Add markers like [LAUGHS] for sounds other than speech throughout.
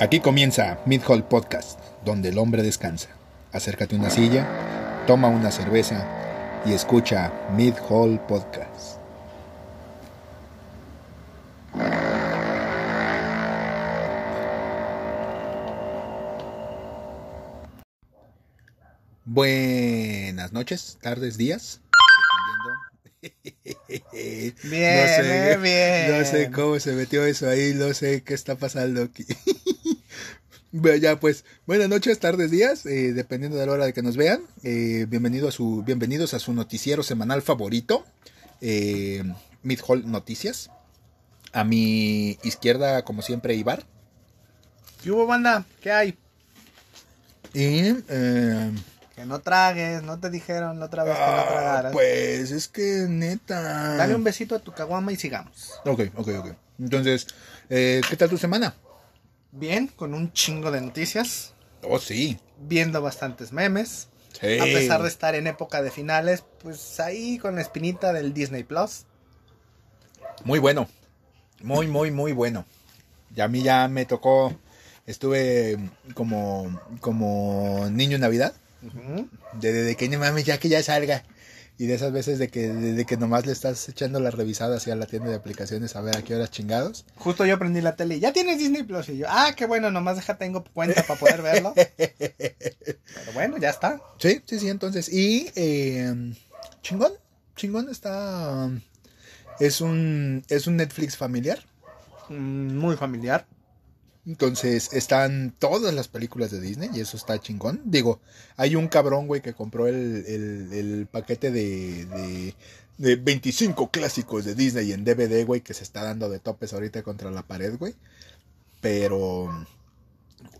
Aquí comienza Mid Hall Podcast, donde el hombre descansa. Acércate a una silla, toma una cerveza y escucha Mid Hall Podcast. Buenas noches, tardes, días. Bien, [LAUGHS] no sé, eh, bien. No sé cómo se metió eso ahí, no sé qué está pasando aquí. [LAUGHS] Bueno, ya pues, buenas noches, tardes, días, eh, dependiendo de la hora de que nos vean. Eh, bienvenido a su, bienvenidos a su noticiero semanal favorito, eh, Mid Hall Noticias. A mi izquierda, como siempre, Ibar. ¿Qué hubo, banda? ¿Qué hay? Y, eh, Que no tragues, no te dijeron la otra vez que no ah, tragaras. pues es que neta. Dale un besito a tu caguama y sigamos. Ok, ok, ok. Entonces, eh, ¿qué tal tu semana? Bien, con un chingo de noticias, Oh, sí. viendo bastantes memes. Sí. A pesar de estar en época de finales, pues ahí con la espinita del Disney Plus. Muy bueno. Muy, muy, muy bueno. Y a mí ya me tocó. Estuve como, como niño en Navidad. Ujú. De, de, de que no mames, ya que ya salga. Y de esas veces de que, de, de que nomás le estás echando la revisada hacia la tienda de aplicaciones a ver a qué horas chingados. Justo yo prendí la tele y ya tienes Disney Plus. Y yo, ah, qué bueno, nomás deja, tengo cuenta para poder verlo. [LAUGHS] Pero bueno, ya está. Sí, sí, sí, entonces. Y eh, chingón, chingón está. Es un, es un Netflix familiar. Mm, Muy familiar. Entonces están todas las películas de Disney y eso está chingón. Digo, hay un cabrón, güey, que compró el, el, paquete de, de, de 25 clásicos de Disney en DVD, güey, que se está dando de topes ahorita contra la pared, güey. Pero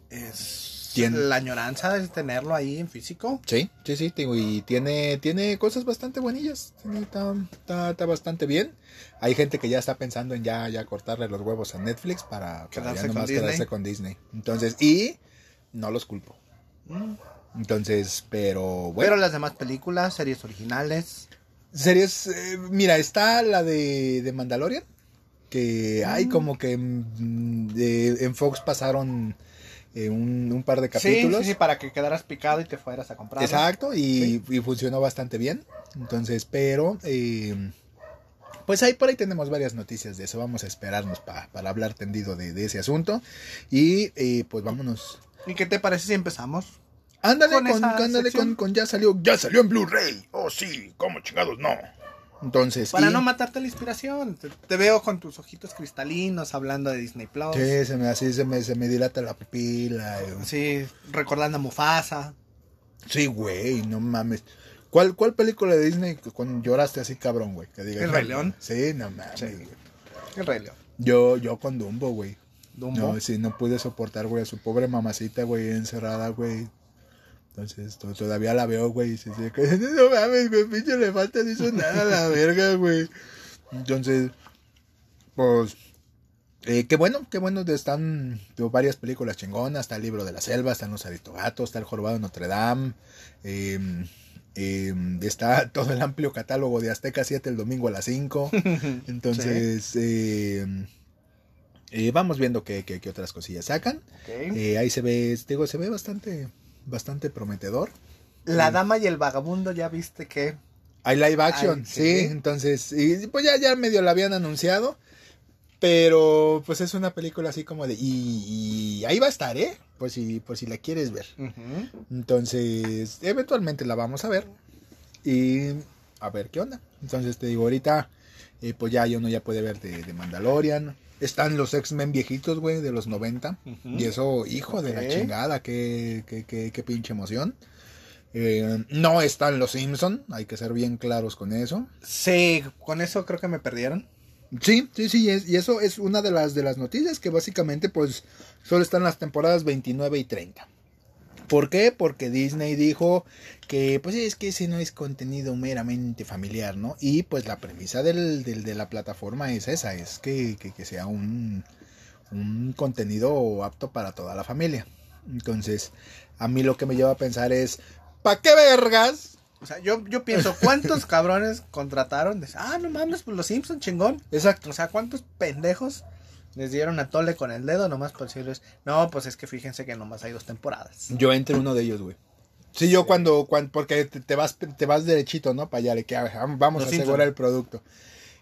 Es Tiene- la añoranza es tenerlo ahí en físico. sí, sí, sí, digo, y tiene, tiene cosas bastante buenillas. Está, está, está bastante bien. Hay gente que ya está pensando en ya, ya cortarle los huevos a Netflix para, para Quedarse ya con nomás quedarse con Disney. Entonces, y no los culpo. Entonces, pero bueno. Pero las demás películas, series originales. Series, eh, mira, está la de, de Mandalorian, que hay Mm. como que mm, de- en Fox pasaron eh, un, un par de capítulos. sí, sí, para que quedaras picado y te fueras a comprar. Exacto, y, Sí. y funcionó bastante bien. Entonces, pero, eh, pues ahí por ahí tenemos varias noticias de eso. Vamos a esperarnos pa- para hablar tendido de, de ese asunto. Y eh, pues vámonos. ¿Y qué te parece si empezamos? Ándale, Con con, ándale con, con ya salió, ya salió en Blu-ray. Oh, sí, ¿cómo chingados no? Entonces, Para y- no matarte la inspiración. Te, te veo con tus ojitos cristalinos hablando de Disney Plus. Sí, se me, así se me, se me dilata la pupila. eh. Sí, recordando a Mufasa. Sí, güey, no mames. ¿Cuál, ¿Cuál película de Disney cuando lloraste así cabrón, güey? Que digas, El Rey León. Sí, no mames. Sí. El Rey León. Yo, yo con Dumbo, güey. Dumbo. No, sí, no pude soportar, güey, a su pobre mamacita, güey, encerrada, güey. Entonces, to- todavía la veo, güey. y sí, sí, [LAUGHS] no mames, güey, pinche le falta, no hizo nada a la verga, güey. Entonces, pues, eh, qué bueno, qué bueno, están digo, varias películas chingonas. Está el libro de la selva, están los aristogatos, está el jorobado de Notre Dame. eh, eh, está todo el amplio catálogo de Azteca 7 el domingo a las 5. [LAUGHS] Entonces, eh, eh, vamos viendo qué, qué- qué otras cosillas sacan. Eh, ahí se ve, digo, se ve bastante, bastante prometedor. La dama y el vagabundo, ya viste que. Hay live action, Ay, sí. sí. entonces, y pues ya, ya medio la habían anunciado. Pero pues es una película así como de. Y, y ahí va a estar, ¿eh? Por si, por si la quieres ver. Entonces, eventualmente la vamos a ver. Y a ver qué onda. Entonces te digo, ahorita, eh, pues ya uno ya puede ver de, de Mandalorian. Están los X-Men viejitos, güey, de los 90. Ujú. Y eso, hijo de la chingada, qué, qué, qué, qué pinche emoción. Eh, no están los Simpson, hay que ser bien claros con eso. Sí, con eso creo que me perdieron. Sí, sí, sí, es- y eso es una de las de las noticias que básicamente pues solo están las temporadas 29 y 30. ¿Por qué? Porque Disney dijo que pues es que ese no es contenido meramente familiar, ¿no? Y pues la premisa del, del- de la plataforma es esa, es que, que- que sea un, un contenido apto para toda la familia. Entonces, a mí lo que me lleva a pensar es, ¿pa' qué vergas? O sea, yo, yo pienso, ¿cuántos cabrones contrataron? De, ah, no mames, pues los Simpson chingón. Exacto. O sea, ¿cuántos pendejos Les dieron a tole con el dedo nomás por decirles, no, pues es que fíjense que nomás hay dos temporadas. Yo entre uno de ellos, güey. Sí, yo cuando, cuando porque te, te vas, te vas derechito, ¿no? Para allá, de que ah, vamos Los a asegurar el producto.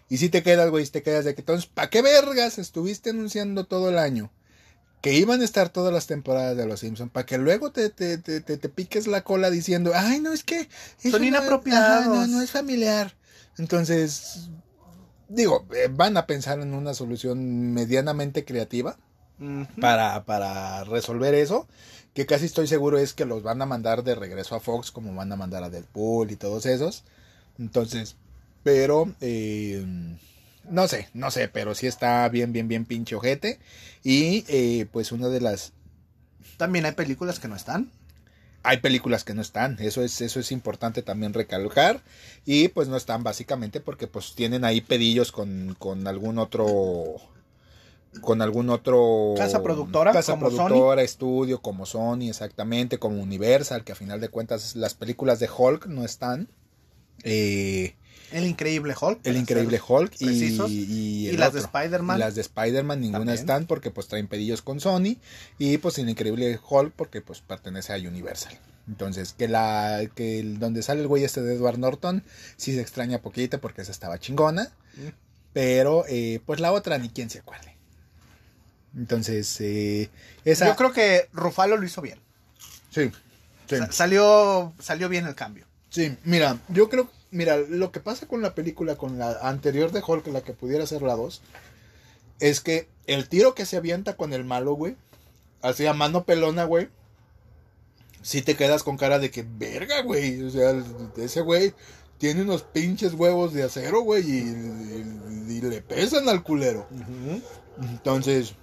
Y si te quedas, güey, si te quedas de que entonces, ¿para qué vergas estuviste anunciando todo el año? Que iban a estar todas las temporadas de Los Simpsons, para que luego te, te, te, te, te piques la cola diciendo, ay, no, es que... Son inapropiados. no, no es familiar. Entonces, digo, eh, van a pensar en una solución medianamente creativa para, para resolver eso, que casi estoy seguro es que los van a mandar de regreso a Fox, como van a mandar a Deadpool y todos esos. Entonces, pero, eh, no sé, no sé, pero sí está bien, bien, bien pinche ojete. Y eh, pues una de las... También hay películas que no están. Hay películas que no están, eso es, eso es importante también recalcar. Y pues no están básicamente porque pues tienen ahí pedillos con, con algún otro con algún otro Casa productora, casa como productora, estudio como Sony exactamente, como Universal, que a final de cuentas las películas de Hulk no están. Eh, El Increíble Hulk. el increíble Hulk y, y las de. Spider-Man. Las de Spider-Man ninguna También. están porque pues traen pedillos con Sony y pues el increíble Hulk porque pues pertenece a Universal. Entonces, que la que el- donde sale el güey este de Edward Norton sí se extraña poquito porque esa estaba chingona, Mm. pero eh, pues la otra ni quien se acuerde. Entonces, eh, esa Yo creo que Rufalo lo hizo bien. sí. sí. Sa- salió, salió bien el cambio. Sí, mira, yo creo, mira, lo que pasa con la película, con la anterior de Hulk, la que pudiera ser la 2, es que el tiro que se avienta con el malo, güey, así a mano pelona, güey, si te quedas con cara de que, verga, güey, o sea, ese güey tiene unos pinches huevos de acero, güey, y, y- y le pesan al culero. Entonces,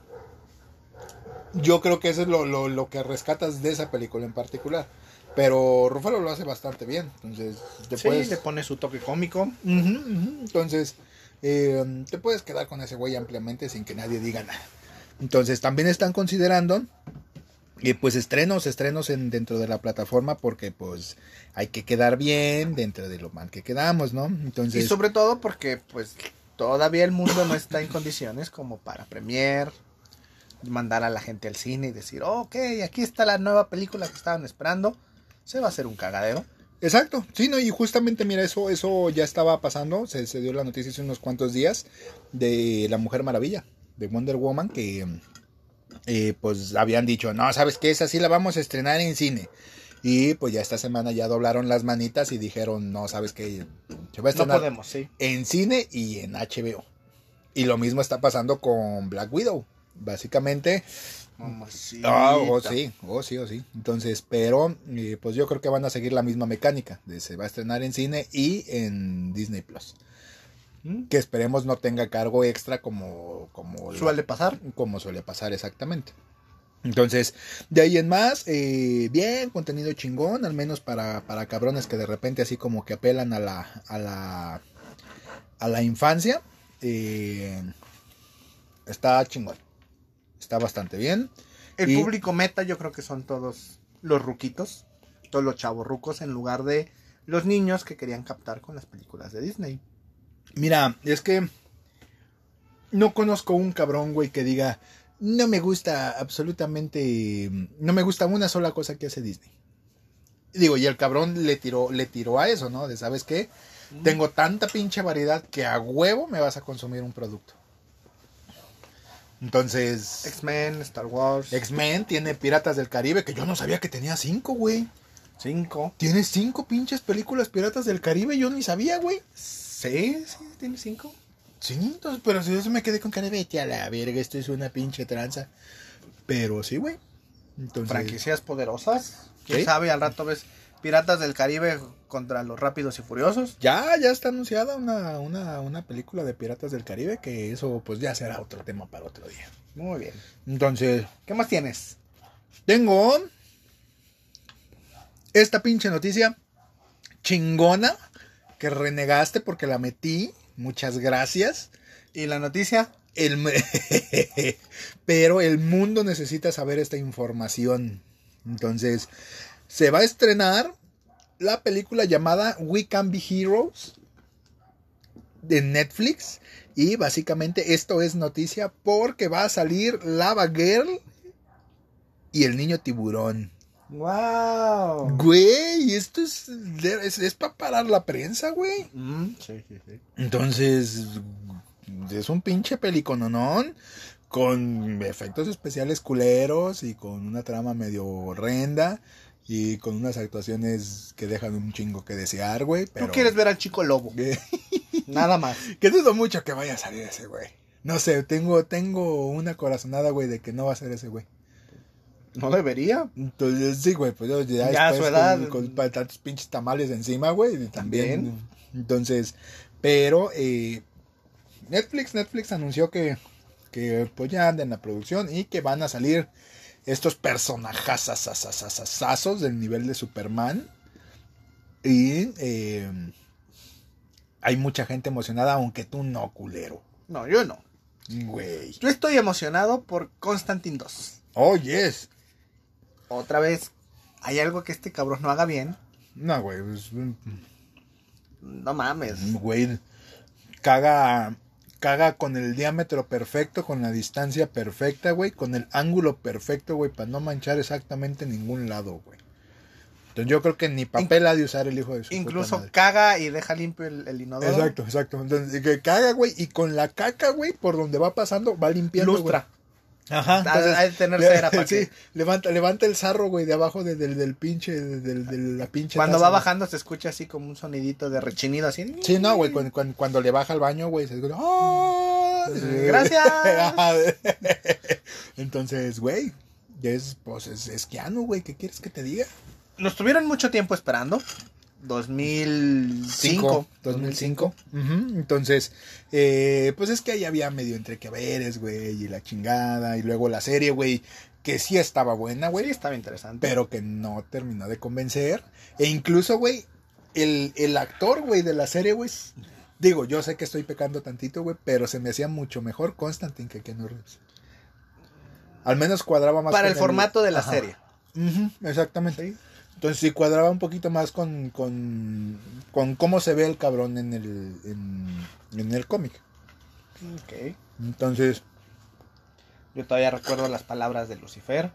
yo creo que eso es lo, lo, lo que rescatas de esa película en particular. Pero Rufalo lo hace bastante bien. Entonces, te Sí, puedes. le pone su toque cómico. Entonces, eh, te puedes quedar con ese güey ampliamente sin que nadie diga nada. Entonces, también están considerando. eh, pues estrenos, estrenos en, dentro de la plataforma porque pues hay que quedar bien dentro de lo mal que quedamos, ¿no? Entonces, Y sobre todo porque, pues, todavía el mundo no está en condiciones como para premier, mandar a la gente al cine y decir, "Oh, ok, aquí está la nueva película que estaban esperando. Se va a hacer un cagadero. Exacto, sí, no, y justamente mira, eso, eso ya estaba pasando, se, se dio la noticia hace unos cuantos días de la Mujer Maravilla, de Wonder Woman, que eh, pues habían dicho, no, ¿sabes qué? Esa sí la vamos a estrenar en cine. Y pues ya esta semana ya doblaron las manitas y dijeron, no, ¿sabes qué? Se va a No estrenar podemos, sí. en cine y en HBO. Y lo mismo está pasando con Black Widow. Básicamente, Ah, oh, sí, oh, sí, oh, sí. Entonces, pero eh, pues yo creo que van a seguir la misma mecánica. De se va a estrenar en cine y en Disney Plus. ¿Mm? Que esperemos no tenga cargo extra como, como, la- Suele pasar. como suele pasar exactamente. Entonces, de ahí en más, eh, bien, contenido chingón, al menos para, para cabrones que de repente así como que apelan a la, a la, a la infancia. eh, está chingón. Está bastante bien. El Y- público meta yo creo que son todos los ruquitos, todos los chavos rucos en lugar de los niños que querían captar con las películas de Disney. Mira, es que no conozco un cabrón, güey, que diga, no me gusta absolutamente, no me gusta una sola cosa que hace Disney. Digo, y el cabrón le tiró, le tiró a eso, ¿no? De, ¿sabes qué? Tengo tanta pinche variedad que a huevo me vas a consumir un producto. Entonces, X-Men, Star Wars, X-Men tiene Piratas del Caribe, que yo no sabía que tenía cinco, güey. 5. Tiene cinco pinches películas Piratas del Caribe, yo ni sabía, güey. Sí, sí, tiene 5. Sí, entonces, pero si yo se me quedé con cara de vete a la verga, esto es una pinche tranza. Pero sí, güey. Entonces, Franquicias poderosas. Quién Sí. sabe, al rato ves Piratas del Caribe contra los Rápidos y Furiosos. ya, ya está anunciada una, una, una película de Piratas del Caribe, que eso pues ya será otro tema para otro día. Muy bien. Entonces, ¿Qué más tienes? tengo esta pinche noticia chingona que renegaste porque la metí. Muchas gracias. ¿Y la noticia? El, [LAUGHS] pero el mundo necesita saber esta información. Entonces, se va a estrenar la película llamada We Can Be Heroes de Netflix, Y básicamente esto es noticia porque va a salir Lava Girl y el niño tiburón. ¡Wow! Güey, esto es, es, es para parar la prensa, güey. Mm, sí, sí, sí. Entonces, es un pinche pelicononón con efectos especiales culeros y con una trama medio horrenda y con unas actuaciones que dejan un chingo que desear, güey. Pero... Tú quieres ver al chico lobo. [LAUGHS] Nada más. Que dudo mucho que vaya a salir ese güey. No sé, tengo, tengo una corazonada, güey, de que no va a ser ese güey. No debería. Entonces, sí, güey, pues yo ya, Ya después su edad. Con, con tantos pinches tamales encima, güey, también. También. Entonces, pero eh, Netflix, Netflix anunció que, que pues ya anda en la producción y que van a salir estos personajazos del nivel de Superman. Y eh, hay mucha gente emocionada, aunque tú no, culero. No, yo no. Güey. Yo estoy emocionado por Constantine 2. Oh, yes. Otra vez, hay algo que este cabrón no haga bien. No, güey. pues, No mames. Güey, caga, caga con el diámetro perfecto, con la distancia perfecta, güey, con el ángulo perfecto, güey, para no manchar exactamente ningún lado, güey. Entonces yo creo que ni papel ha de usar el hijo de su puta Incluso madre. caga y deja limpio el, el inodoro. Exacto, exacto. Entonces, que caga, güey, y con la caca, güey, por donde va pasando, va limpiando, Lustra. güey. Ajá. Ha de- ha de tener cera para [LAUGHS] sí, que- levanta, levanta el sarro, güey, de abajo de- del, del pinche, de, de la pinche Cuando taza, va güey. bajando se escucha así como un sonidito de rechinido así. Sí, no, güey, cuando, cuando, cuando le baja al baño, güey, se escucha, "Ah". Gracias. [LAUGHS] Entonces, güey, es, pues, es, es Keanu, güey, ¿qué quieres que te diga? Nos tuvieron mucho tiempo esperando. 2005. 2005. Ujú, Entonces, eh, pues es que ahí había medio entre que veres, güey, y la chingada, y luego la serie, güey, que sí estaba buena, güey, Sí, estaba interesante. pero que no terminó de convencer. E incluso, güey, el, el actor, güey, de la serie, güey, digo, yo sé que estoy pecando tantito, güey, pero se me hacía mucho mejor Constantine que Keanu Reeves. Al menos cuadraba más Para el formato de la Ajá. serie. Exactamente. Entonces sí cuadraba un poquito más con, con, con cómo se ve el cabrón en el, en, en el cómic. Ok. Entonces, Yo todavía recuerdo las palabras de Lucifer.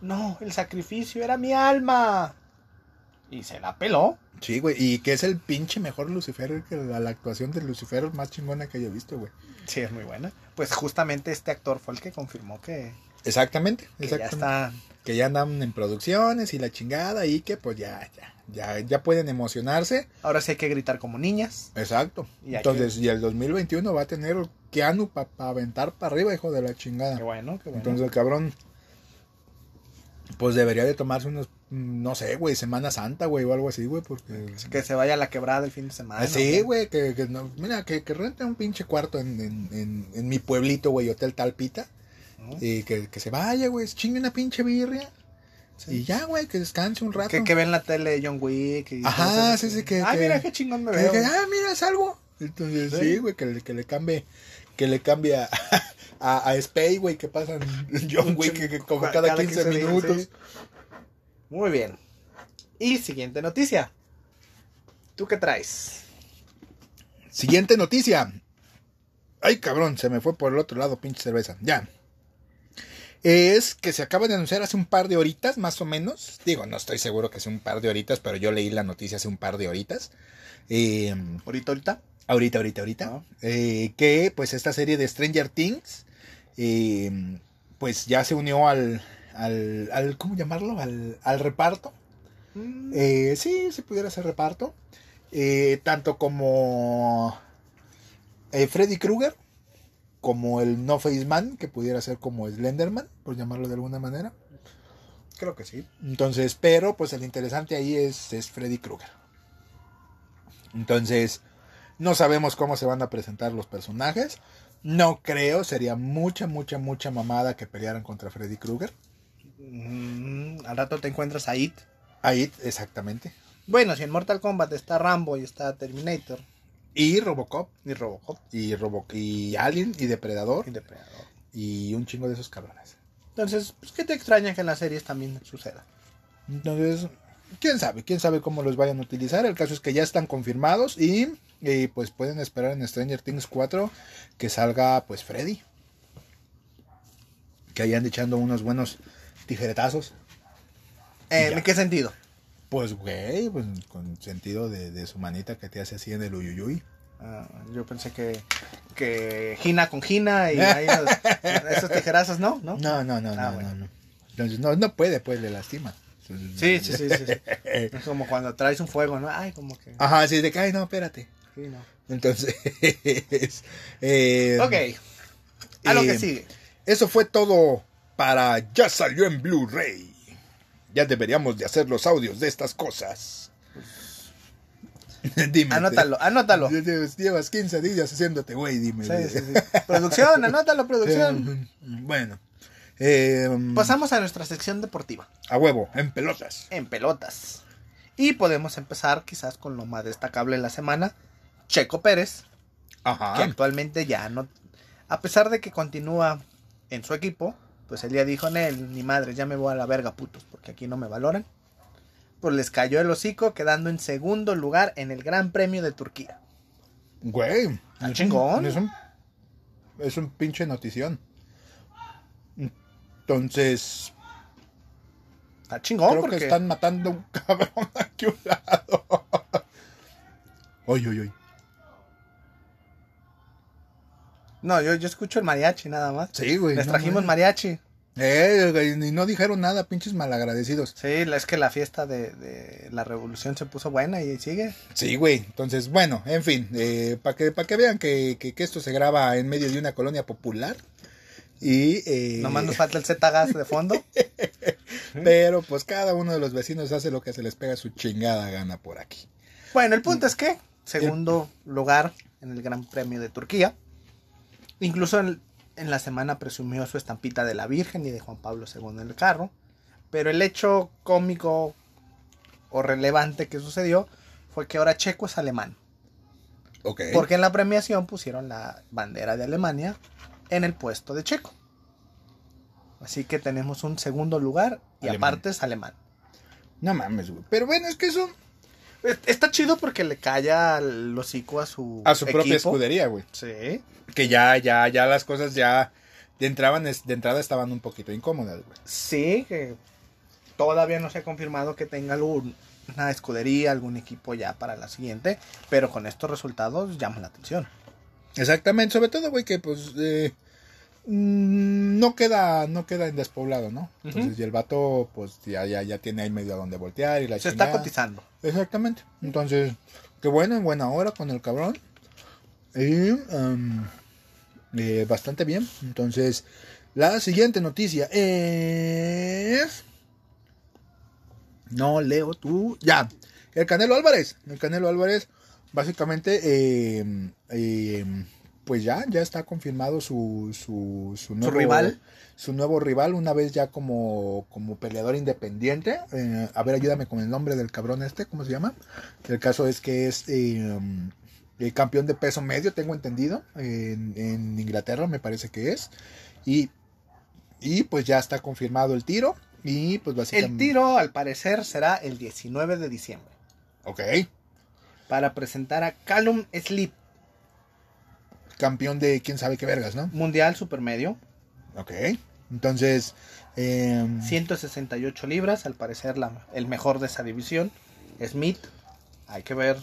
No, el sacrificio era mi alma. Y se la peló. sí, güey, y que es el pinche mejor Lucifer, que la, la actuación de Lucifer más chingona que haya visto, güey. Sí, es muy buena. Pues justamente este actor fue el que confirmó que, Exactamente, que ya exactamente. está. Que ya andan en producciones y la chingada y que pues ya, ya, ya, ya pueden emocionarse. Ahora sí hay que gritar como niñas. Exacto. Y Entonces, y el 2021 va a tener Keanu para aventar para arriba, hijo de la chingada. Qué bueno, qué bueno. Entonces el cabrón, pues debería de tomarse unos, no sé, güey, Semana Santa, güey, o algo así, güey, porque... que se vaya a la quebrada el fin de semana. Ah, sí, güey, que, que no- mira, que, que rente un pinche cuarto en, en, en, en mi pueblito, güey, Hotel Talpita, ¿no? y que, que se vaya, güey, chingue una pinche birria, Sí. y ya, güey, que descanse un rato. Que, que ve en la tele John Wick. Y Ajá, sí, sí, que- Ah, mira qué chingón me Que- veo. que, ah, mira, salgo. Entonces, Sí. sí, güey, que, le- que le cambie, que le cambie a, a, güey, que pasan John Wick que- que como cada, 15, días, minutos. sí. Muy bien. Y siguiente noticia. ¿Tú qué traes? Siguiente noticia. Ay, cabrón, se me fue por el otro lado, pinche cerveza. Ya. Es que se acaba de anunciar hace un par de horitas, más o menos. Digo, no estoy seguro que sea un par de horitas, pero yo leí la noticia hace un par de horitas. Eh, Ahorita, ahorita. ahorita, ahorita, ahorita. Ah. Eh, que pues esta serie de Stranger Things, eh, pues ya se unió al, al, al ¿cómo llamarlo? Al, al reparto. Mm, sí, si pudiera ser reparto. Tanto como Freddy Krueger, como el No Face Man, que pudiera ser como Slenderman, por llamarlo de alguna manera. creo que sí. Entonces, pero pues el interesante ahí es, es Freddy Krueger. Entonces, no sabemos cómo se van a presentar los personajes. No creo, sería mucha, mucha, mucha mamada que pelearan contra Freddy Krueger. Mm, al rato te encuentras a It. Ahí, exactamente. Bueno, si en Mortal Kombat está Rambo y está Terminator Y Robocop, y Robocop y, Robo y Alien, y Depredador, y Depredador. y un chingo de esos cabrones. Entonces, pues, ¿qué te extraña que en las series también suceda? Entonces, quién sabe, quién sabe cómo los vayan a utilizar. El caso es que ya están confirmados y Y pues pueden esperar en Stranger Things 4 que salga pues Freddy. Que hayan echando unos buenos tijeretazos. ¿En qué sentido? Pues güey, pues con sentido de, de su manita que te hace así en el uyuyuy. Ah, yo pensé que, que Gina con Gina y ahí los- [LAUGHS] esos tijerazos, ¿no? ¿No? No, no, no, Ah, no, bueno. no, no. Entonces no, no puede, pues le lastima. Sí, sí, sí, sí. Es como cuando traes un fuego, ¿no? Ay, como que... Ajá, sí, de que, ay, no, espérate. sí, no. Entonces, [LAUGHS] eh, Ok, a lo eh, que sigue. Eso fue todo para Ya salió en Blu-ray. Ya deberíamos de hacer los audios de estas cosas. [LAUGHS] dime. Anótalo, anótalo. [LAUGHS] Llevas, llevas 15 días haciéndote, güey, dime. Sí, sí, sí. Producción, [LAUGHS] anótalo, producción. Bueno. eh, Pasamos a nuestra sección deportiva, a huevo, en pelotas. en pelotas. Y podemos empezar quizás con lo más destacable de la semana, Checo Pérez, que Ajá. actualmente ya no... A pesar de que continúa en su equipo, pues el día dijo, Nel, ni madre, ya me voy a la verga, putos, porque aquí no me valoran. Pues les cayó el hocico, quedando en segundo lugar en el Gran Premio de Turquía. Güey. Un- chingón. Es un, es un pinche notición. Entonces, Está chingón, creo porque... que están matando a un [LAUGHS] cabrón aquí a un lado. Oy, oy, oy. No, yo, yo escucho el mariachi nada más. Sí, güey. Les no trajimos mariachi. Eh, y no dijeron nada, pinches malagradecidos. Sí, es que la fiesta de, de la revolución se puso buena y sigue. Sí, güey. Entonces, bueno, en fin, para que, pa' que vean que, que, que esto se graba en medio de una colonia popular. Y, eh, Nomás nos [LAUGHS] falta el Z-Gas de fondo. [LAUGHS] pero pues cada uno de los vecinos hace lo que se les pega su chingada gana por aquí. Bueno, el punto es que segundo lugar en el Gran Premio de Turquía. Incluso en, en la semana presumió su estampita de la Virgen y de Juan Pablo II en el carro. Pero el hecho cómico o relevante que sucedió fue que ahora Checo es alemán. Porque en la premiación pusieron la bandera de Alemania en el puesto de Checo. Así que tenemos un segundo lugar y Alemán. aparte es alemán. No mames, güey. Pero bueno, es que eso. Es- Está chido porque le calla el hocico a su A su propia escudería, güey. Sí. Que ya, ya, ya las cosas ya. De, entraban, de entrada estaban un poquito incómodas, güey. Sí, que todavía no se ha confirmado que tenga algún- una escudería, algún equipo ya para la siguiente, pero con estos resultados llama la atención. Exactamente, sobre todo, güey, que pues eh, mm, no queda, no queda en despoblado, ¿no? Entonces, Ujú. y el vato, pues ya, ya, ya tiene ahí medio a donde voltear y la Se está cotizando. Exactamente. Entonces, qué bueno, en buena hora con el cabrón. Y um, eh, bastante bien. Entonces, la siguiente noticia es. No leo tú. Ya. El Canelo Álvarez. El Canelo Álvarez, básicamente, eh, eh, pues ya, ya está confirmado su, su, su nuevo rival? Su nuevo rival, una vez ya como, como peleador independiente. Eh, a ver, ayúdame con el nombre del cabrón este, ¿cómo se llama? El caso es que es eh, el campeón de peso medio, tengo entendido, en, en Inglaterra me parece que es. Y, y pues ya está confirmado el tiro. Y pues básicamente... El tiro, al parecer, será el 19 de diciembre Ok. para presentar a Callum Sleep, Campeón de quién sabe qué vergas, ¿no? Mundial Supermedio, Ok. Entonces... eh, 168 libras, al parecer la- el mejor de esa división. Smith, hay que ver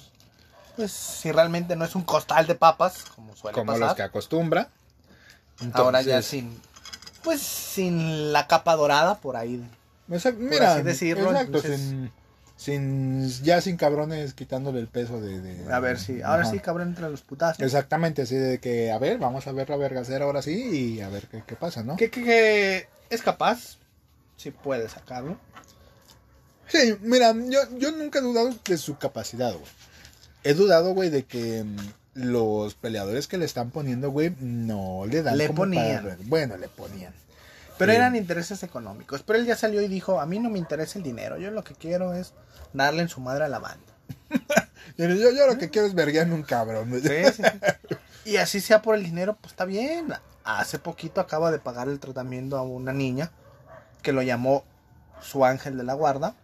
pues si realmente no es un costal de papas, como suele como pasar. los que acostumbra. Ahora ya sin pues sin la capa dorada por ahí. Mira, así decirlo, exacto, entonces- sin, sin- ya sin cabrones quitándole el peso de, de- A ver si ahora Ajá. sí cabrón entre los putazos. Exactamente, así de que, a ver, vamos a ver la vergacera ahora sí y a ver qué, qué pasa, ¿no? Que, que- que es capaz, si puede sacarlo. Sí, mira, yo, yo nunca he dudado de su capacidad, güey. He dudado, güey, de que mm, los peleadores que le están poniendo, güey, no le dan Le como ponían. para- Bueno, le ponían. Pero Sí. eran intereses económicos. Pero él ya salió y dijo, a mí no me interesa el dinero, yo lo que quiero es darle en su madre a la banda. [LAUGHS] Y Yo, yo lo que quiero es verguearme un cabrón. sí, sí. [LAUGHS] Y así sea por el dinero, pues está bien. Hace poquito acaba de pagar el tratamiento a una niña que lo llamó su ángel de la guarda.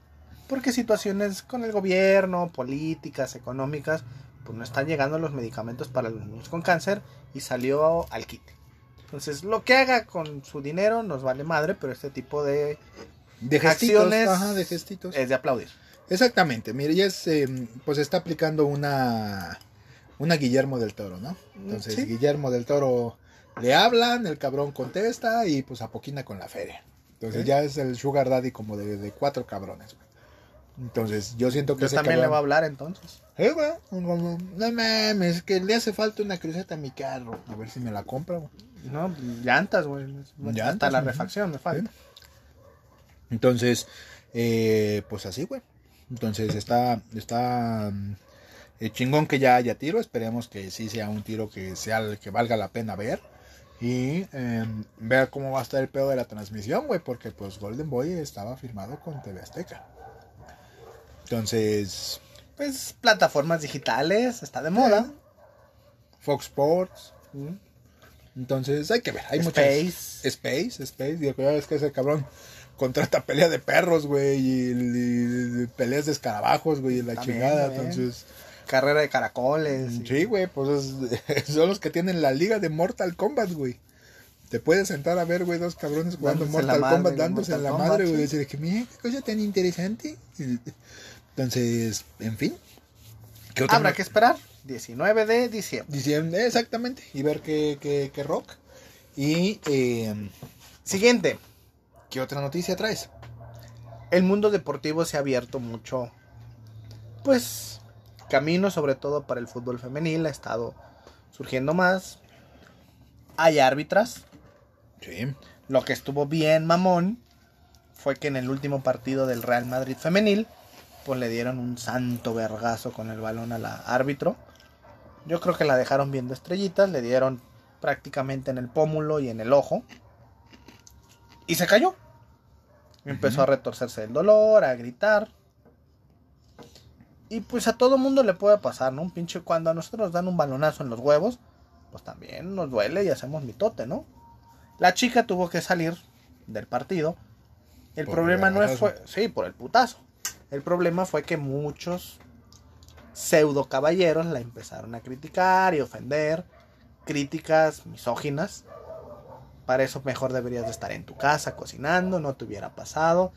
Porque situaciones con el gobierno, políticas, económicas, pues no están llegando los medicamentos para los niños con cáncer y salió al quite. Entonces, lo que haga con su dinero nos vale madre, pero este tipo de De gestitos, Acciones- ajá, de gestitos. es de aplaudir. Exactamente, mire, ya es, eh, pues está aplicando una, una Guillermo del Toro, ¿no? Entonces, Sí. Guillermo del Toro le hablan, el cabrón contesta y pues apoquina con la feria. Entonces Sí. ya es el sugar daddy como de, de cuatro cabrones. Entonces, yo siento que Yo ese también le voy a cabrón... hablar entonces. Eh, güey, no mames, que le hace falta una cruceta a mi carro. A ver si me la compra, güey. No, llantas, güey. Hasta la refacción me falta. Entonces, eh, pues así, güey. Entonces está, está mm, eh, chingón que ya haya tiro. Esperemos que sí sea un tiro que sea el que valga la pena ver. Y eh, ver cómo va a estar el pedo de la transmisión, güey. Porque pues Golden Boy estaba firmado con TV Azteca. Entonces, Pues plataformas digitales, está de moda. Fox Sports. Entonces hay que ver. Hay Space. muchas. Space, Space. Digo, ya ves que ese cabrón contrata pelea de perros, güey. Y, y peleas de escarabajos, güey. Y la También, chingada. güey. Entonces, Carrera de caracoles. y- sí, güey. Pues es- [LAUGHS] son los que tienen la liga de Mortal Kombat, güey. Te puedes sentar a ver, güey, dos cabrones jugando Dándose la Mortal madre Kombat, dándose en la Mortal madre, güey. sí. Decir que, mira, qué cosa tan interesante. [LAUGHS] Entonces, en fin. ¿Qué otra Habrá que esperar. 19 de diciembre. Diciembre, exactamente. Y ver qué, qué, qué rock. Y, eh, Siguiente. ¿qué otra noticia traes? El mundo deportivo se ha abierto mucho. Pues. Camino, sobre todo para el fútbol femenil. Ha estado surgiendo más. Hay árbitras. Sí. Lo que estuvo bien mamón fue que en el último partido del Real Madrid femenil, pues le dieron un santo vergazo con el balón a la árbitro. Yo creo que la dejaron viendo estrellitas, le dieron prácticamente en el pómulo y en el ojo. Y se cayó. Empezó a retorcerse el dolor, a gritar. Y pues a todo mundo le puede pasar, ¿no? Un pinche cuando a nosotros nos dan un balonazo en los huevos, pues también nos duele y hacemos mitote, ¿no? La chica tuvo que salir del partido. El Por problema no fue, sí, por el putazo. El problema fue que muchos pseudo caballeros la empezaron a criticar y ofender, críticas misóginas. Para eso mejor deberías de estar en tu casa cocinando, no te hubiera pasado.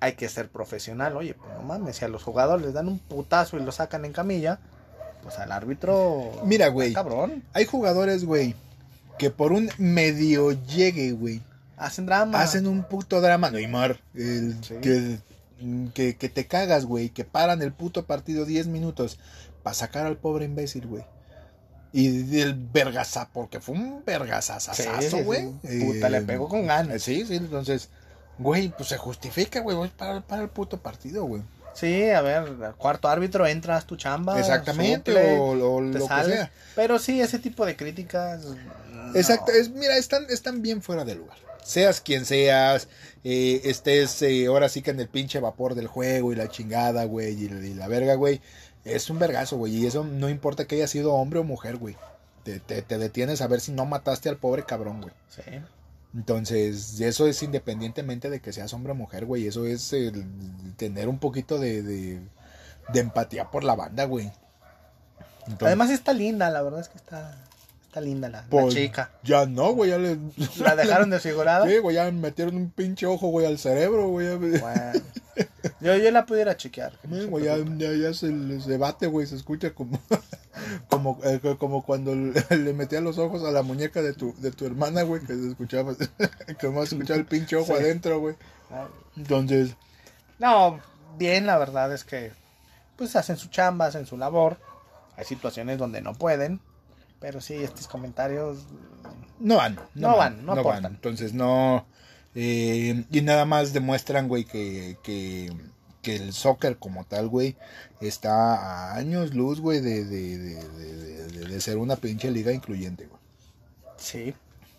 Hay que ser profesional. Oye, pues no mames, si a los jugadores les dan un putazo y lo sacan en camilla, pues al árbitro. Mira, güey. Cabrón. Hay jugadores, güey, que por un medio llegue, güey, Hacen drama. hacen un puto drama. Neymar, el Sí. que, que, que te cagas, güey, que paran el puto partido 10 minutos para sacar al pobre imbécil, güey. Y el vergaza, porque fue un vergazazazazo, sí, sí. güey. Puta, le pegó con ganas. Sí, sí, entonces, güey, pues se justifica, güey, para, para el puto partido, güey. Sí, a ver, cuarto árbitro, entras tu chamba. Exactamente, suple, o, o te lo que sea. Pero sí, ese tipo de críticas. no. Exacto, es, mira, están, están bien fuera de lugar. Seas quien seas, eh, estés eh, ahora sí que en el pinche vapor del juego y la chingada, güey, y, y la verga, güey. Es un vergazo, güey, y eso no importa que haya sido hombre o mujer, güey. Te, te, te detienes a ver si no mataste al pobre cabrón, güey. Sí. Entonces, eso es independientemente de que seas hombre o mujer, güey. Eso es el tener un poquito de, de, de empatía por la banda, güey. Entonces, Además está linda, la verdad es que está, está linda la, la pues, chica. Ya no, güey, ya le... La [LAUGHS] dejaron desfigurada. Sí, güey, ya metieron un pinche ojo, güey, al cerebro, güey. ya- Bueno, yo, yo la pudiera chequear. que no güey, ya, ya, ya se, se bate, güey, se escucha como [LAUGHS] como, eh, como cuando le, [LAUGHS] le metía los ojos a la muñeca de tu, de tu hermana, güey, que se escuchaba, que más se escuchaba el pinche ojo Sí. adentro, güey. Entonces, No, bien, la verdad es que pues hacen su chamba, hacen su labor. Hay situaciones donde no pueden, pero sí, estos comentarios no van, No van, no aportan. Entonces, no, eh, y nada más demuestran, güey, que, que, que el soccer como tal, güey, está a años luz, güey, de, de, de, de, de- de ser una pinche liga incluyente, güey. sí.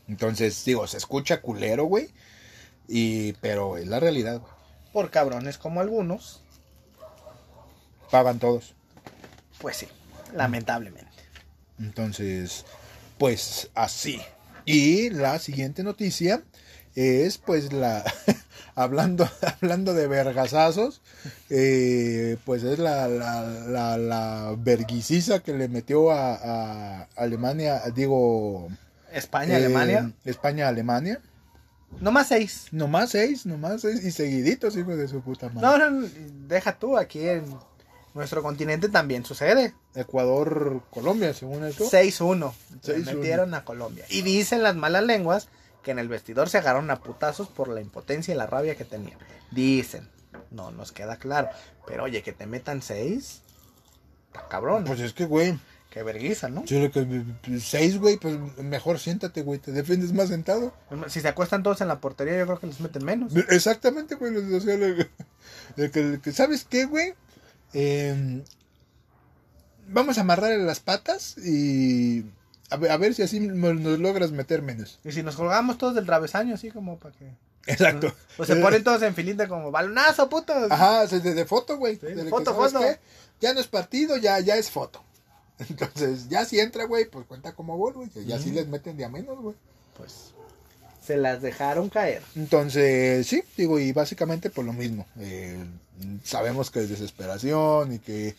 Entonces, digo, se escucha culero, güey. Y, pero es la realidad, güey. Por cabrones como algunos, Pagan todos. pues sí, lamentablemente. Entonces, pues así. Y la siguiente noticia es pues la [LAUGHS] hablando [LAUGHS] hablando de vergazazos eh, pues es la la, la, la verguiciza que le metió a, a Alemania digo España, eh, Alemania. España Alemania No más seis. nomás seis nomás seis y seguiditos hijo de su puta madre No, no, no, deja tú, aquí en nuestro continente también sucede. Ecuador Colombia según esto 6-1. Se 6-1. metieron a Colombia. Y dicen las malas lenguas que en el vestidor se agarraron a putazos por la impotencia y la rabia que tenían. Dicen. No nos queda claro. Pero oye, que te metan seis. Está cabrón. pues es que güey Qué vergüenza, ¿no? yo lo que seis güey pues mejor siéntate güey te defiendes más sentado Si se acuestan todos en la portería, yo creo que les meten menos. Exactamente, güey. O sea, que- lo que- ¿Sabes qué, güey? Eh, vamos a amarrarle las patas y a ver, a ver si así nos logras meter menos. Y si nos colgamos todos del travesaño, así como para que. Exacto. Pues se ponen todos en filita como balonazo, putos. Ajá, de, de foto, güey. Sí, De foto, ¿sabes foto. qué? Ya no es partido, ya, ya es foto. [LAUGHS] Entonces, ya si entra, güey, pues cuenta como gol, güey. Y así les meten de a menos, güey. Pues se las dejaron caer. Entonces, sí, digo, y básicamente por lo mismo. Eh, sabemos que es desesperación y que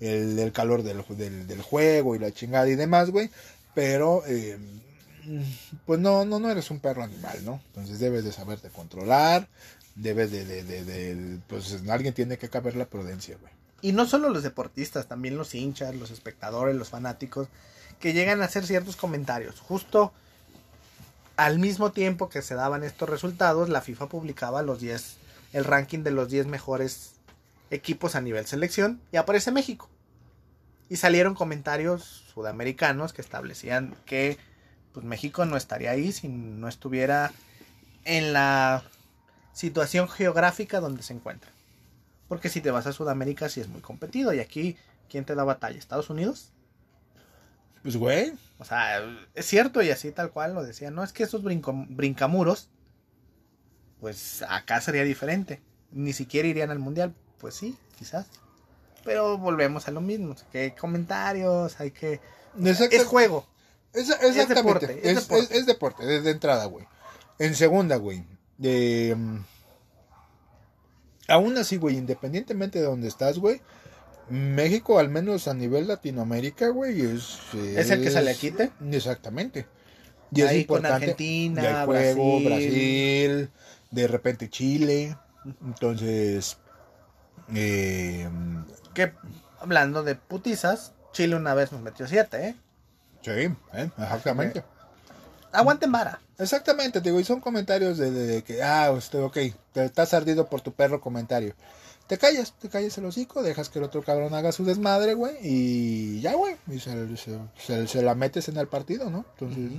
el, calor del juego y la chingada y demás, güey. Pero, eh, pues no, no, no eres un perro animal, ¿no? Entonces debes de saberte controlar, debes de, de, de, de- pues alguien tiene que caber la prudencia, güey. Y no solo los deportistas, también los hinchas, los espectadores, los fanáticos, que llegan a hacer ciertos comentarios. Justo al mismo tiempo que se daban estos resultados, la FIFA publicaba los 10, el ranking de los 10 mejores equipos a nivel selección y aparece México. Y salieron comentarios sudamericanos que establecían que pues, México no estaría ahí si no estuviera en la situación geográfica donde se encuentra. Porque si te vas a Sudamérica sí es muy competido. Y aquí, ¿quién te da batalla? ¿Estados Unidos? Pues, güey, O sea, es cierto y así tal cual lo decía. No es que esos brinco- brincamuros, pues acá sería diferente. Ni siquiera irían al mundial. Pues sí, quizás. Pero volvemos a lo mismo. Que hay comentarios, hay que... Exacto. Es juego. Es- exactamente. deporte, es es, es- deporte. es deporte, desde entrada, güey. En segunda, güey. eh, aún así, güey, independientemente de donde estás, güey. México, al menos a nivel Latinoamérica, güey, es... ¿Es el que se le quite? Exactamente. Y es Ahí con importante. Argentina, y hay juego, Brasil. Brasil, de repente Chile. Entonces, eh, Que hablando de putizas, Chile una vez nos metió siete, ¿eh? sí, eh, exactamente. Aguanten vara. Exactamente, te digo, y son comentarios de, de- de que, ah, usted, ok, te estás ardido por tu perro comentario. Te callas, te callas el hocico, dejas que el otro cabrón haga su desmadre, güey, y ya, güey, y se, se- se- se la metes en el partido, ¿no? Entonces,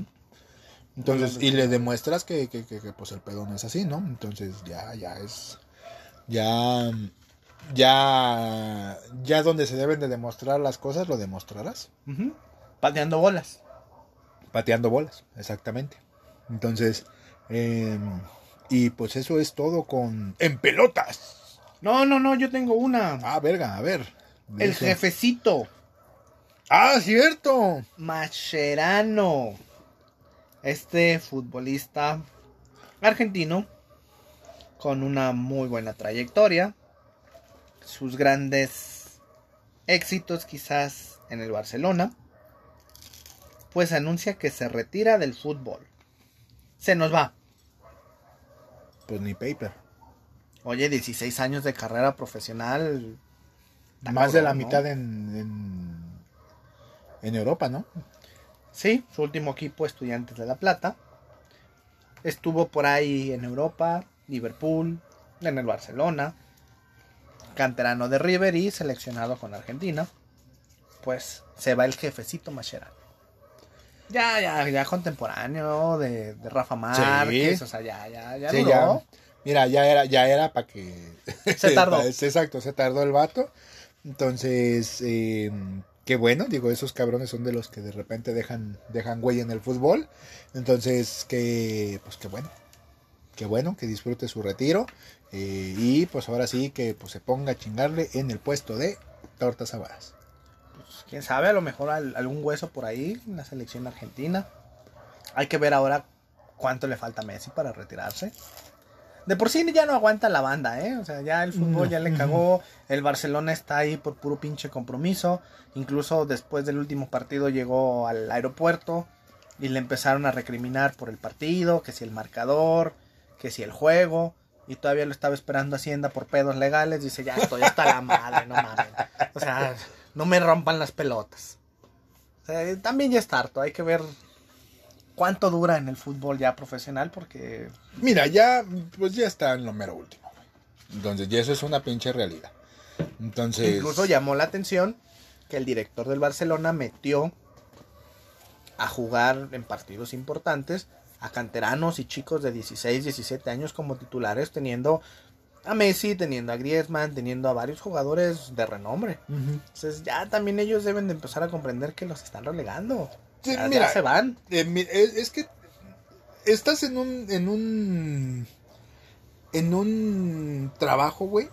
entonces y le demuestras que, que, que, que, pues el pedo no es así, ¿no? Entonces ya, ya es, ya, ya, ya donde se deben de demostrar las cosas, lo demostrarás. Pateando bolas. Pateando bolas, exactamente. Entonces, eh, y pues eso es todo con... En pelotas. No, no, no, yo tengo una. Ah, verga, a ver. El Eso. jefecito. Ah, cierto. Mascherano. Este futbolista argentino con una muy buena trayectoria. Sus grandes éxitos quizás en el Barcelona. Pues anuncia que se retira del fútbol. Se nos va. Pues ni paper. Oye, 16 años de carrera profesional. Más de la mitad en, en, en Europa, ¿no? Sí, su último equipo Estudiantes de La Plata. Estuvo por ahí en Europa, Liverpool, en el Barcelona, canterano de River y seleccionado con Argentina. Pues se va el jefecito Mascherano. Ya, ya, ya contemporáneo de, de Rafa Márquez, o sea, ya, ya, ya Sí, duró. ya. Mira, ya era, ya era para que... Se tardó. [LAUGHS] Exacto, se tardó el vato. Entonces, eh, qué bueno, digo, esos cabrones son de los que de repente dejan, dejan güey en el fútbol. Entonces, que, pues qué bueno. Qué bueno, que disfrute su retiro. eh, y pues ahora sí que pues, se ponga a chingarle en el puesto de tortas aguadas. Pues, quién sabe, a lo mejor al- algún hueso por ahí en la selección argentina. Hay que ver ahora cuánto le falta a Messi para retirarse. De por sí ya no aguanta la banda, ¿eh? O sea, ya el fútbol No. ya le cagó. El Barcelona está ahí por puro pinche compromiso. Incluso después del último partido llegó al aeropuerto y le empezaron a recriminar por el partido, que si el marcador, que si el juego. Y todavía lo estaba esperando Hacienda por pedos legales. Dice, ya estoy hasta la madre, no mames. O sea, no me rompan las pelotas. O sea, también ya está harto. Hay que ver cuánto dura en el fútbol ya profesional porque Mira, ya, pues ya está en lo mero último. Entonces, ya eso es una pinche realidad. Entonces. incluso llamó la atención que el director del Barcelona metió a jugar en partidos importantes a canteranos y chicos de 16, 17 años como titulares, teniendo a Messi, teniendo a Griezmann, teniendo a varios jugadores de renombre. Entonces ya también ellos deben de empezar a comprender que los están relegando. Sí, Ya- ya mira, se van. Eh, mi- es, que estás en un en un en un trabajo, güey,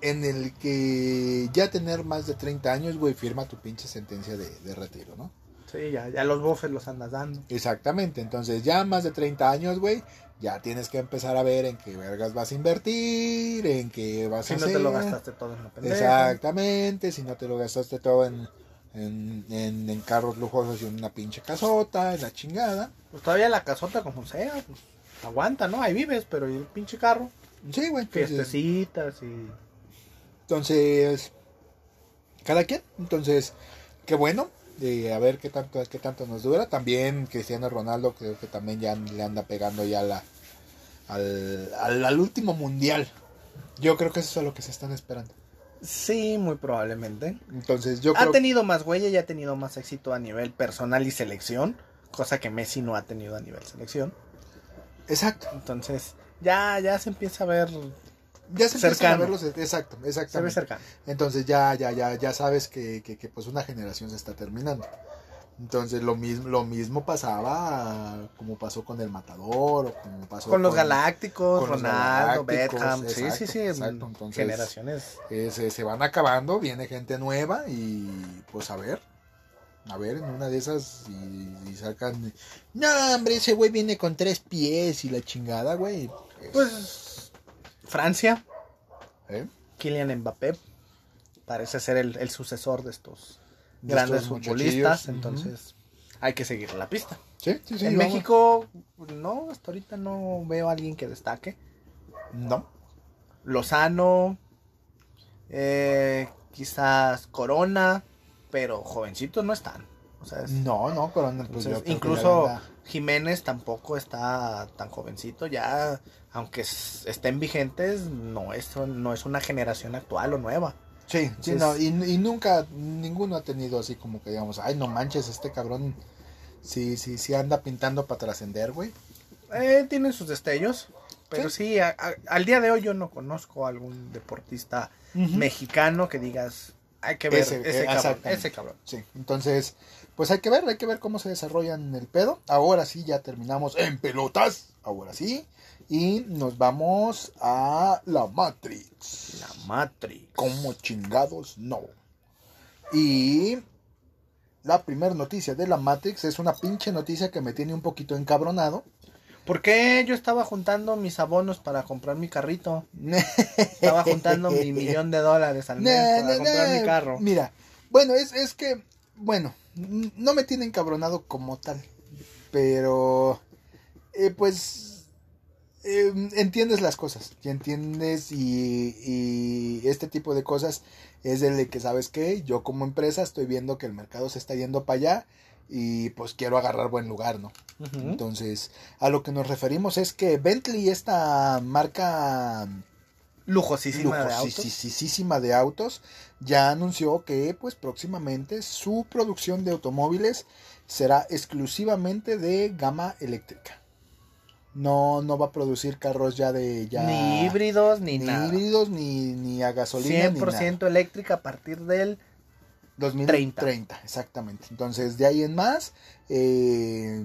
en el que ya tener más de 30 años, güey, firma tu pinche sentencia de, de retiro, ¿no? Sí, ya, ya los bofes los andas dando. Exactamente, entonces ya más de 30 años, güey, ya tienes que empezar a ver en qué vergas vas a invertir, en qué vas Si a no hacer. te lo gastaste todo en la pendeja. Exactamente, si no te lo gastaste todo en, en, en, en carros lujosos y en una pinche casota, en la chingada. Pues todavía la casota como sea, pues aguanta, ¿no? Ahí vives, pero ¿y el pinche carro. Sí, güey. entonces- Fiestecitas y... Entonces, cada quien. Entonces, qué bueno. eh, a ver qué tanto, qué tanto nos dura. También Cristiano Ronaldo creo que también ya le anda pegando ya la, al, al, al último mundial. Yo creo que eso es lo que se están esperando. Sí, muy probablemente. Entonces, yo Ha creo tenido más huella y ha tenido más éxito a nivel personal y selección, cosa que Messi no ha tenido a nivel selección. Exacto. Entonces, ya, ya se empieza a ver, Ya se empiezan a ver los- exacto, se ve exactamente. cercano. Entonces ya, ya, ya, ya sabes que, que, que, pues una generación se está terminando. Entonces lo mismo, lo mismo pasaba como pasó con el Matador o como pasó Con los Galácticos, con los Ronaldo, Galácticos, Beckham, sí, exacto, sí, sí, exacto. Entonces, generaciones. eh, se, se van acabando, viene gente nueva y pues a ver, a ver en una de esas y, y sacan, no hombre, ese güey viene con tres pies y la chingada, güey. Pues Francia, ¿eh? Kylian Mbappé, parece ser el, el sucesor de estos grandes futbolistas, entonces hay que seguir la pista. Sí, sí, sí. en vamos. México, no, hasta ahorita no veo a alguien que destaque. No. Lozano, eh, quizás Corona, pero jovencitos no están. O sea, es- No, no, Corona, pues entonces, incluso Jiménez tampoco está tan jovencito. Ya, aunque estén vigentes, no es, no es una generación actual o nueva. Sí, sí, no, y, y nunca, ninguno ha tenido así como que digamos, ay, no manches, este cabrón, sí, sí, sí anda pintando para trascender, güey. Eh, tienen sus destellos, pero Sí. sí, a- a- al día de hoy yo no conozco a algún deportista mexicano que digas, hay que ver Ese, ese, eh, cabrón, ese cabrón. Sí, entonces, pues hay que ver, hay que ver cómo se desarrollan el pedo. Ahora sí, ya terminamos en pelotas, ahora sí, y nos vamos a la Matrix. La Matrix. Como chingados, no. Y la primera noticia de la Matrix es una pinche noticia que me tiene un poquito encabronado. ¿Por qué yo estaba juntando mis abonos para comprar mi carrito? Estaba juntando mi [LAUGHS] millón de dólares al mes para comprar mi carro. Mira, bueno, es, es que, bueno, no me tiene encabronado como tal, pero, eh, pues, eh, entiendes las cosas, y entiendes y, y este tipo de cosas es el que, ¿sabes qué? Yo como empresa estoy viendo que el mercado se está yendo para allá y pues quiero agarrar buen lugar, ¿no? Entonces, a lo que nos referimos es que Bentley, esta marca Lujosísima de autos. lujosísima de autos, ya anunció que pues próximamente su producción de automóviles será exclusivamente de gama eléctrica. No, no va a producir carros ya de ya Ni híbridos, ni, ni nada. híbridos, ni, ni a gasolina, ni nada. 100% eléctrica a partir del 2030, 30. exactamente. Entonces, de ahí en más, eh,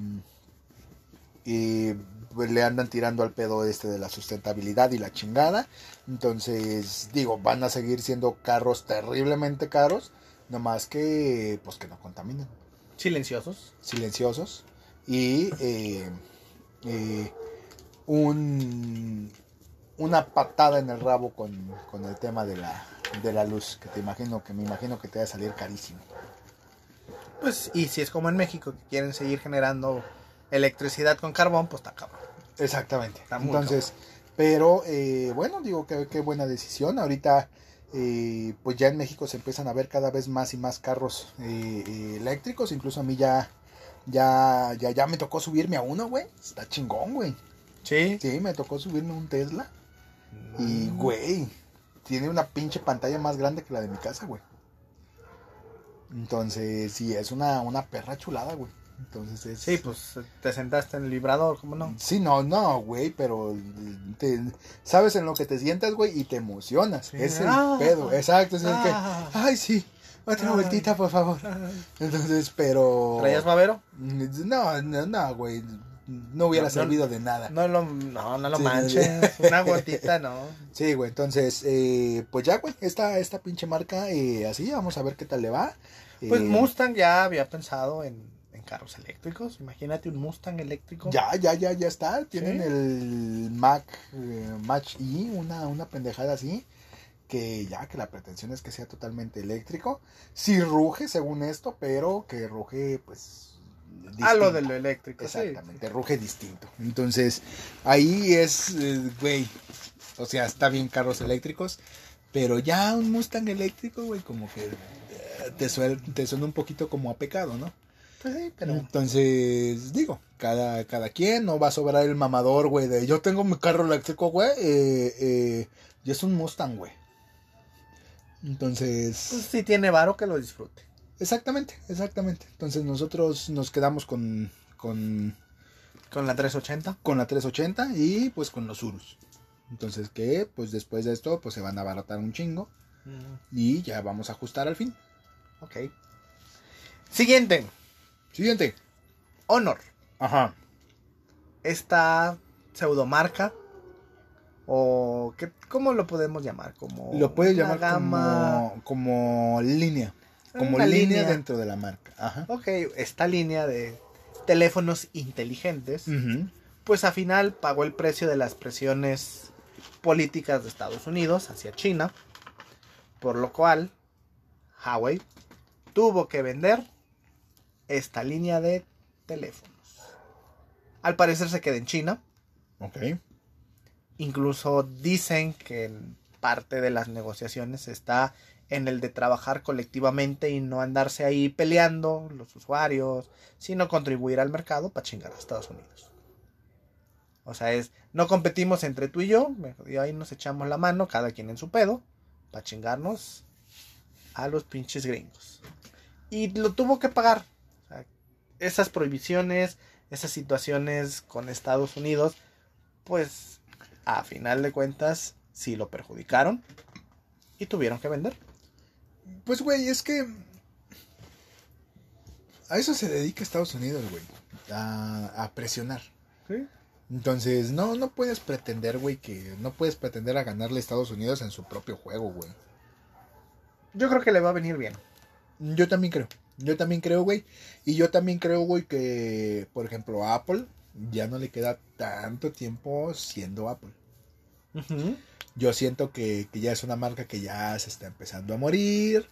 y, pues, le andan tirando al pedo este de la sustentabilidad y la chingada. Entonces, digo, van a seguir siendo carros terriblemente caros, nomás que, pues, que no contaminan, silenciosos. silenciosos. y eh, eh, un, una patada en el rabo con, con el tema de la, de la luz, que te imagino, que me imagino que te va a salir carísimo. Pues, y si es como en México, que quieren seguir generando electricidad con carbón, pues está cabrón. Exactamente. Está Entonces, pero eh, bueno, digo que qué buena decisión. Ahorita, eh, pues ya en México se empiezan a ver cada vez más y más carros eh, eh, eléctricos. Incluso a mí ya, ya, ya, ya me tocó subirme a uno, güey. Está chingón, güey. Sí. Sí, me tocó subirme un Tesla. Y, güey, tiene una pinche pantalla más grande que la de mi casa, güey. Entonces, sí, es una, una perra chulada, güey. Entonces es... Sí, pues te sentaste en el vibrador, ¿cómo no? Sí, no, no, güey, pero te- sabes en lo que te sientas, güey, y te emocionas. Sí. Es el Ah. pedo, exacto. Es el que, Ah. ay, sí, otra Ay. vueltita, por favor. Entonces, pero... ¿Traías babero? No, no, no, güey, no hubiera No, no. servido de nada. No lo, no, no lo Sí, manches. Una gotita, no. [LAUGHS] Sí, güey, entonces, eh, pues ya, güey, esta, esta pinche marca, eh, así, vamos a ver qué tal le va. Pues Eh, Mustang ya había pensado en, en carros eléctricos. Imagínate un Mustang eléctrico. Ya, ya, ya, ya está. Tienen Sí. el Mac eh, Match E, una, una pendejada así. Que ya, que la pretensión es que sea totalmente eléctrico. Sí ruge, según esto, pero que ruge, pues. A lo distinto. de lo eléctrico, sí. Exactamente, ruge distinto. Entonces, ahí es, eh, güey. o sea, está bien carros eléctricos. Pero ya un Mustang eléctrico, güey, como que eh, te, suel- te suena un poquito como a pecado, ¿no? Pues sí, pero. Entonces, digo, cada, cada quien, no va a sobrar el mamador, güey, de yo tengo mi carro eléctrico, güey, eh, eh, y es un Mustang, güey. Pues Entonces, si tiene varo, que lo disfrute. Exactamente, exactamente. Entonces nosotros nos quedamos con, con, Con la 380. con la 380 y pues con los Urus. Entonces que, pues después de esto, pues se van a abaratar un chingo y ya vamos a ajustar al fin. Ok. Siguiente. Siguiente. Honor. Ajá. Esta pseudomarca. O ¿qué, ¿cómo lo podemos llamar? Como Lo puedes llamar gama. como, como línea. Como Una línea, línea. dentro de la marca. Ajá. Ok, esta línea de teléfonos inteligentes. Pues al final pagó el precio de las presiones políticas de Estados Unidos hacia China. Por lo cual, Huawei tuvo que vender esta línea de teléfonos. Al parecer se queda en China. Ok. Incluso dicen que en parte de las negociaciones está en el de trabajar colectivamente y no andarse ahí peleando los usuarios, sino contribuir al mercado para chingar a Estados Unidos. O sea, es, no competimos entre tú y yo, y ahí nos echamos la mano, cada quien en su pedo, para chingarnos a los pinches gringos. Y lo tuvo que pagar. Esas prohibiciones, esas situaciones con Estados Unidos, pues a final de cuentas sí lo perjudicaron y tuvieron que vender. Pues, güey, es que. A eso se dedica Estados Unidos, güey. A, a presionar. Entonces, no, no puedes pretender, güey, que. No puedes pretender a ganarle a Estados Unidos en su propio juego, güey. Yo creo que le va a venir bien. Yo también creo. Yo también creo, güey. Y yo también creo, güey, que, por ejemplo, a Apple ya no le queda tanto tiempo siendo Apple. Yo siento que, que ya es una marca que ya se está empezando a morir.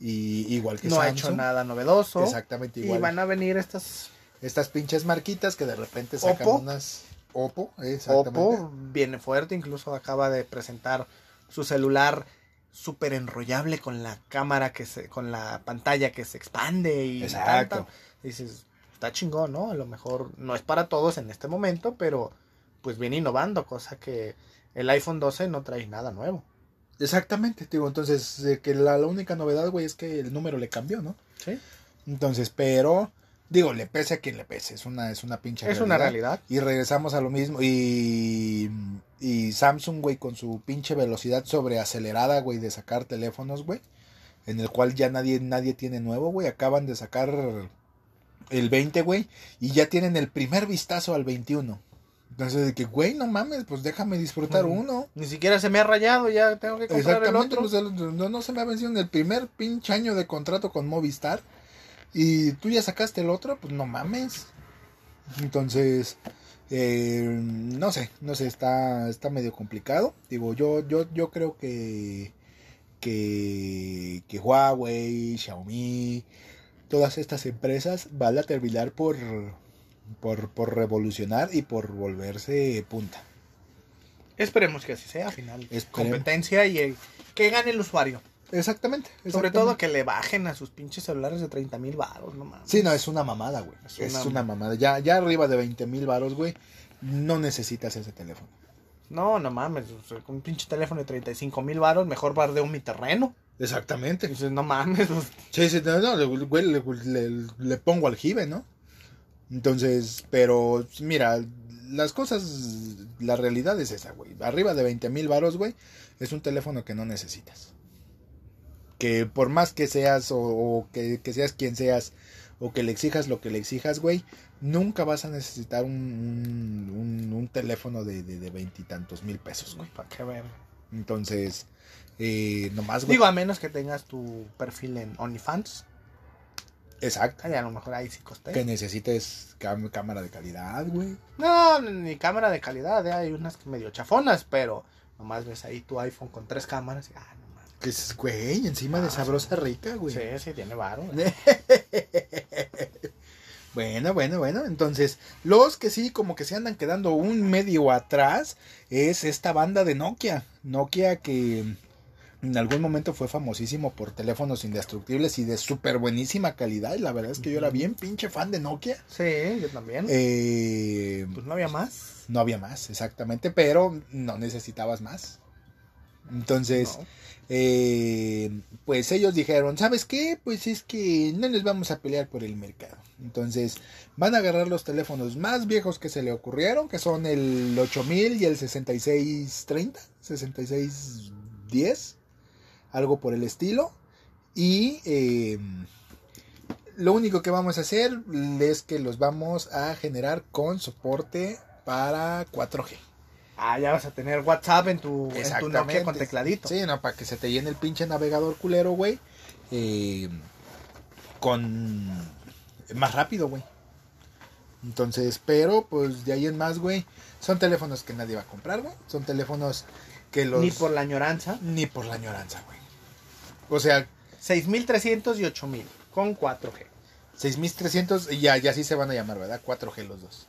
Y igual que No ha hecho nada novedoso. Exactamente Y igual. van a venir estas Estas pinches marquitas que de repente sacan Oppo. unas Oppo, exactamente. Oppo viene fuerte, incluso acaba de presentar su celular súper enrollable con la cámara que se, con la pantalla que se expande y Exacto. tanta. Dices, está chingón, ¿no? A lo mejor no es para todos en este momento, pero pues viene innovando, cosa que el iPhone 12 no trae nada nuevo. Exactamente, digo, entonces eh, que la, la única novedad, güey, es que el número le cambió, ¿no? Sí. Entonces, pero digo, le pese a quien le pese, es una es una pinche Es una realidad. Y regresamos a lo mismo y y Samsung, güey, con su pinche velocidad sobreacelerada, güey, de sacar teléfonos, güey, en el cual ya nadie nadie tiene nuevo, güey, acaban de sacar el 20, güey, y ya tienen el primer vistazo al 21. Entonces, de que, güey, no mames, pues déjame disfrutar uno. Ni siquiera se me ha rayado, ya tengo que comprar el otro. sea, no, no se me ha vencido en el primer pinche año de contrato con Movistar. Y tú ya sacaste el otro, pues no mames. Entonces, eh, no sé, no sé, está, está medio complicado. Digo, yo, yo, yo creo que, que, que Huawei, Xiaomi, todas estas empresas van a terminar por, por, por revolucionar y por volverse punta. Esperemos que así sea, al final. Competencia y eh, que gane el usuario. Exactamente. Sobre todo que le bajen a sus pinches celulares de 30 mil baros, no mames. Sí, no, es una mamada, güey. Es Es, una- mamada. Ya, ya arriba de 20 mil varos, güey, no necesitas ese teléfono. No, no mames. un pinche teléfono de 35 mil baros, mejor bardeo mi terreno. Exactamente. Dices, no mames. pues, Sí, sí, no, no, le- le, le- le pongo aljibe, ¿no? Entonces, pero mira, las cosas, la realidad es esa, güey. Arriba de 20 mil varos, güey, es un teléfono que no necesitas. Que por más que seas o, o que, que seas quien seas o que le exijas lo que le exijas, güey, nunca vas a necesitar un, un, un- un teléfono de de veintitantos mil pesos, güey. ¿Para qué ver? Entonces, eh, nomás, güey. Digo, a menos que tengas tu perfil en OnlyFans. Exacto. Ay, a lo mejor ahí sí coste. Que necesites cámara de calidad, güey. No, ni cámara de calidad, eh, hay unas medio chafonas, pero nomás ves ahí tu iPhone con tres cámaras y, ah, no mames. Que es, güey, encima de Ah, sabrosa rica, güey. Sí, sí, tiene varo. [LAUGHS] Bueno, bueno, bueno. Entonces, los que sí como que se andan quedando un medio atrás es esta banda de Nokia. Nokia que en algún momento fue famosísimo por teléfonos indestructibles y de súper buenísima calidad. Y la verdad es que yo era bien pinche fan de Nokia. Sí, yo también. Eh, Pues no había más. no había más, exactamente, pero no necesitabas más. Entonces, No. eh, pues ellos dijeron, ¿sabes qué? Pues es que no nos vamos a pelear por el mercado. Entonces van a agarrar los teléfonos más viejos que se le ocurrieron, que son el 8000 y el 6630, 6610, algo por el estilo. Y eh, lo único que vamos a hacer es que los vamos a generar con soporte para 4G. Ah, ya vas a tener WhatsApp en tu, en tu Exactamente. Nokia con tecladito. Sí, no, para que se te llene el pinche navegador culero, güey. Eh, con más rápido, güey. Entonces, pero pues de ahí en más, güey, son teléfonos que nadie va a comprar, güey. Son teléfonos que los Ni por la añoranza. ni por la añoranza, güey. O sea, 6300 y 8000 con 4G. 6300 y ya ya sí se van a llamar, ¿verdad? 4G los dos.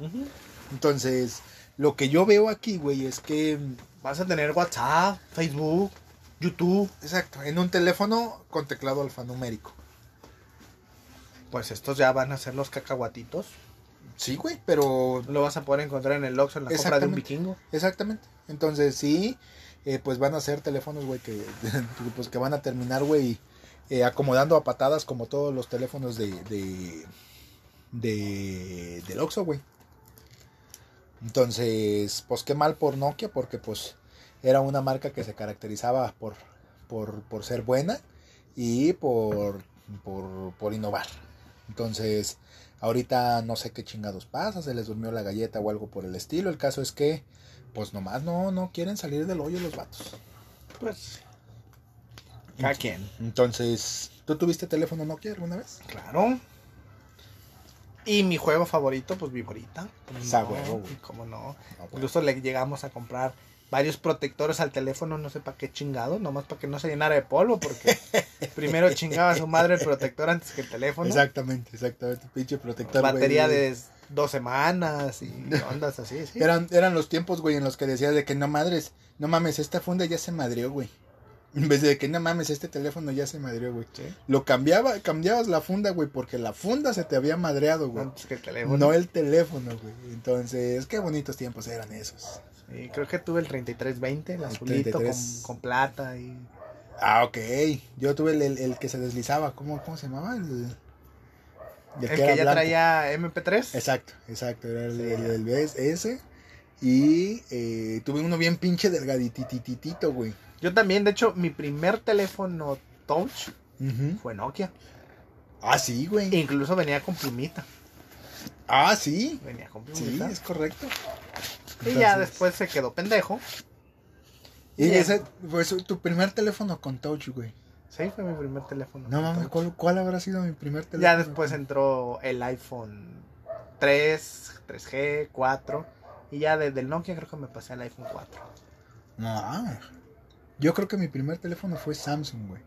Entonces, lo que yo veo aquí, güey, es que Vas a tener WhatsApp, Facebook, YouTube. exacto, en un teléfono con teclado alfanumérico. Pues estos ya van a ser los cacahuatitos. Sí, güey, pero Lo vas a poder encontrar en el Oxxo en la compra de un vikingo. Exactamente. Entonces, sí, eh, pues van a ser teléfonos, güey, que, [LAUGHS] pues, que van a terminar, güey, eh, acomodando a patadas como todos los teléfonos de, de, de, del Oxxo, güey. Entonces, pues qué mal por Nokia, porque pues era una marca que se caracterizaba por, por, por ser buena y por, por, por innovar. Entonces, ahorita no sé qué chingados pasa, se les durmió la galleta o algo por el estilo. El caso es que, pues nomás no, no quieren salir del hoyo los vatos. Pues. Cada quien. Entonces, ¿tú tuviste teléfono Nokia alguna vez? Claro. Y mi juego favorito, pues Viborita. ¿Cómo Esa no? ¿Cómo no? No, güey. Incluso le llegamos a comprar varios protectores al teléfono, no sé para qué chingado, nomás para que no se llenara de polvo, porque [LAUGHS] primero chingaba a su madre el protector antes que el teléfono. Exactamente, exactamente. Pinche protector. Batería de dos semanas y ondas así, sí. Eran, eran los tiempos, güey, en los que decías de que no madres, no mames, esta funda ya se madrió, güey. [LAUGHS] En vez de que no mames, este teléfono ya se madrió, güey. Sí. Lo cambiaba, cambiabas la funda, güey, porque la funda se te había madreado, güey. Antes que el teléfono. No el teléfono, güey. Entonces, qué bonitos tiempos eran esos. Sí, creo que tuve el 3320, el El azulito 33. con, con plata y... Ah, ok. Yo tuve el, el- el que se deslizaba. ¿Cómo, cómo se llamaba? El, El que ya blanco. traía MP3. Exacto, exacto. Era el, Sí, el, el ese. Y eh, tuve uno bien pinche delgaditititito, güey. Yo también, de hecho, mi primer teléfono touch fue Nokia. Ah, sí, güey. Incluso venía con plumita. Ah, sí. Venía con Sí, plumita. es correcto. y ya después se quedó pendejo. Y ese fue tu primer teléfono con touch, güey. Sí, fue mi primer teléfono. No mames. ¿cuál, cuál habrá sido mi primer teléfono? Ya después entró el iPhone 3, 3G, 4. Y ya desde el Nokia creo que me pasé al iPhone 4. No. Yo creo que mi primer teléfono fue Samsung, güey.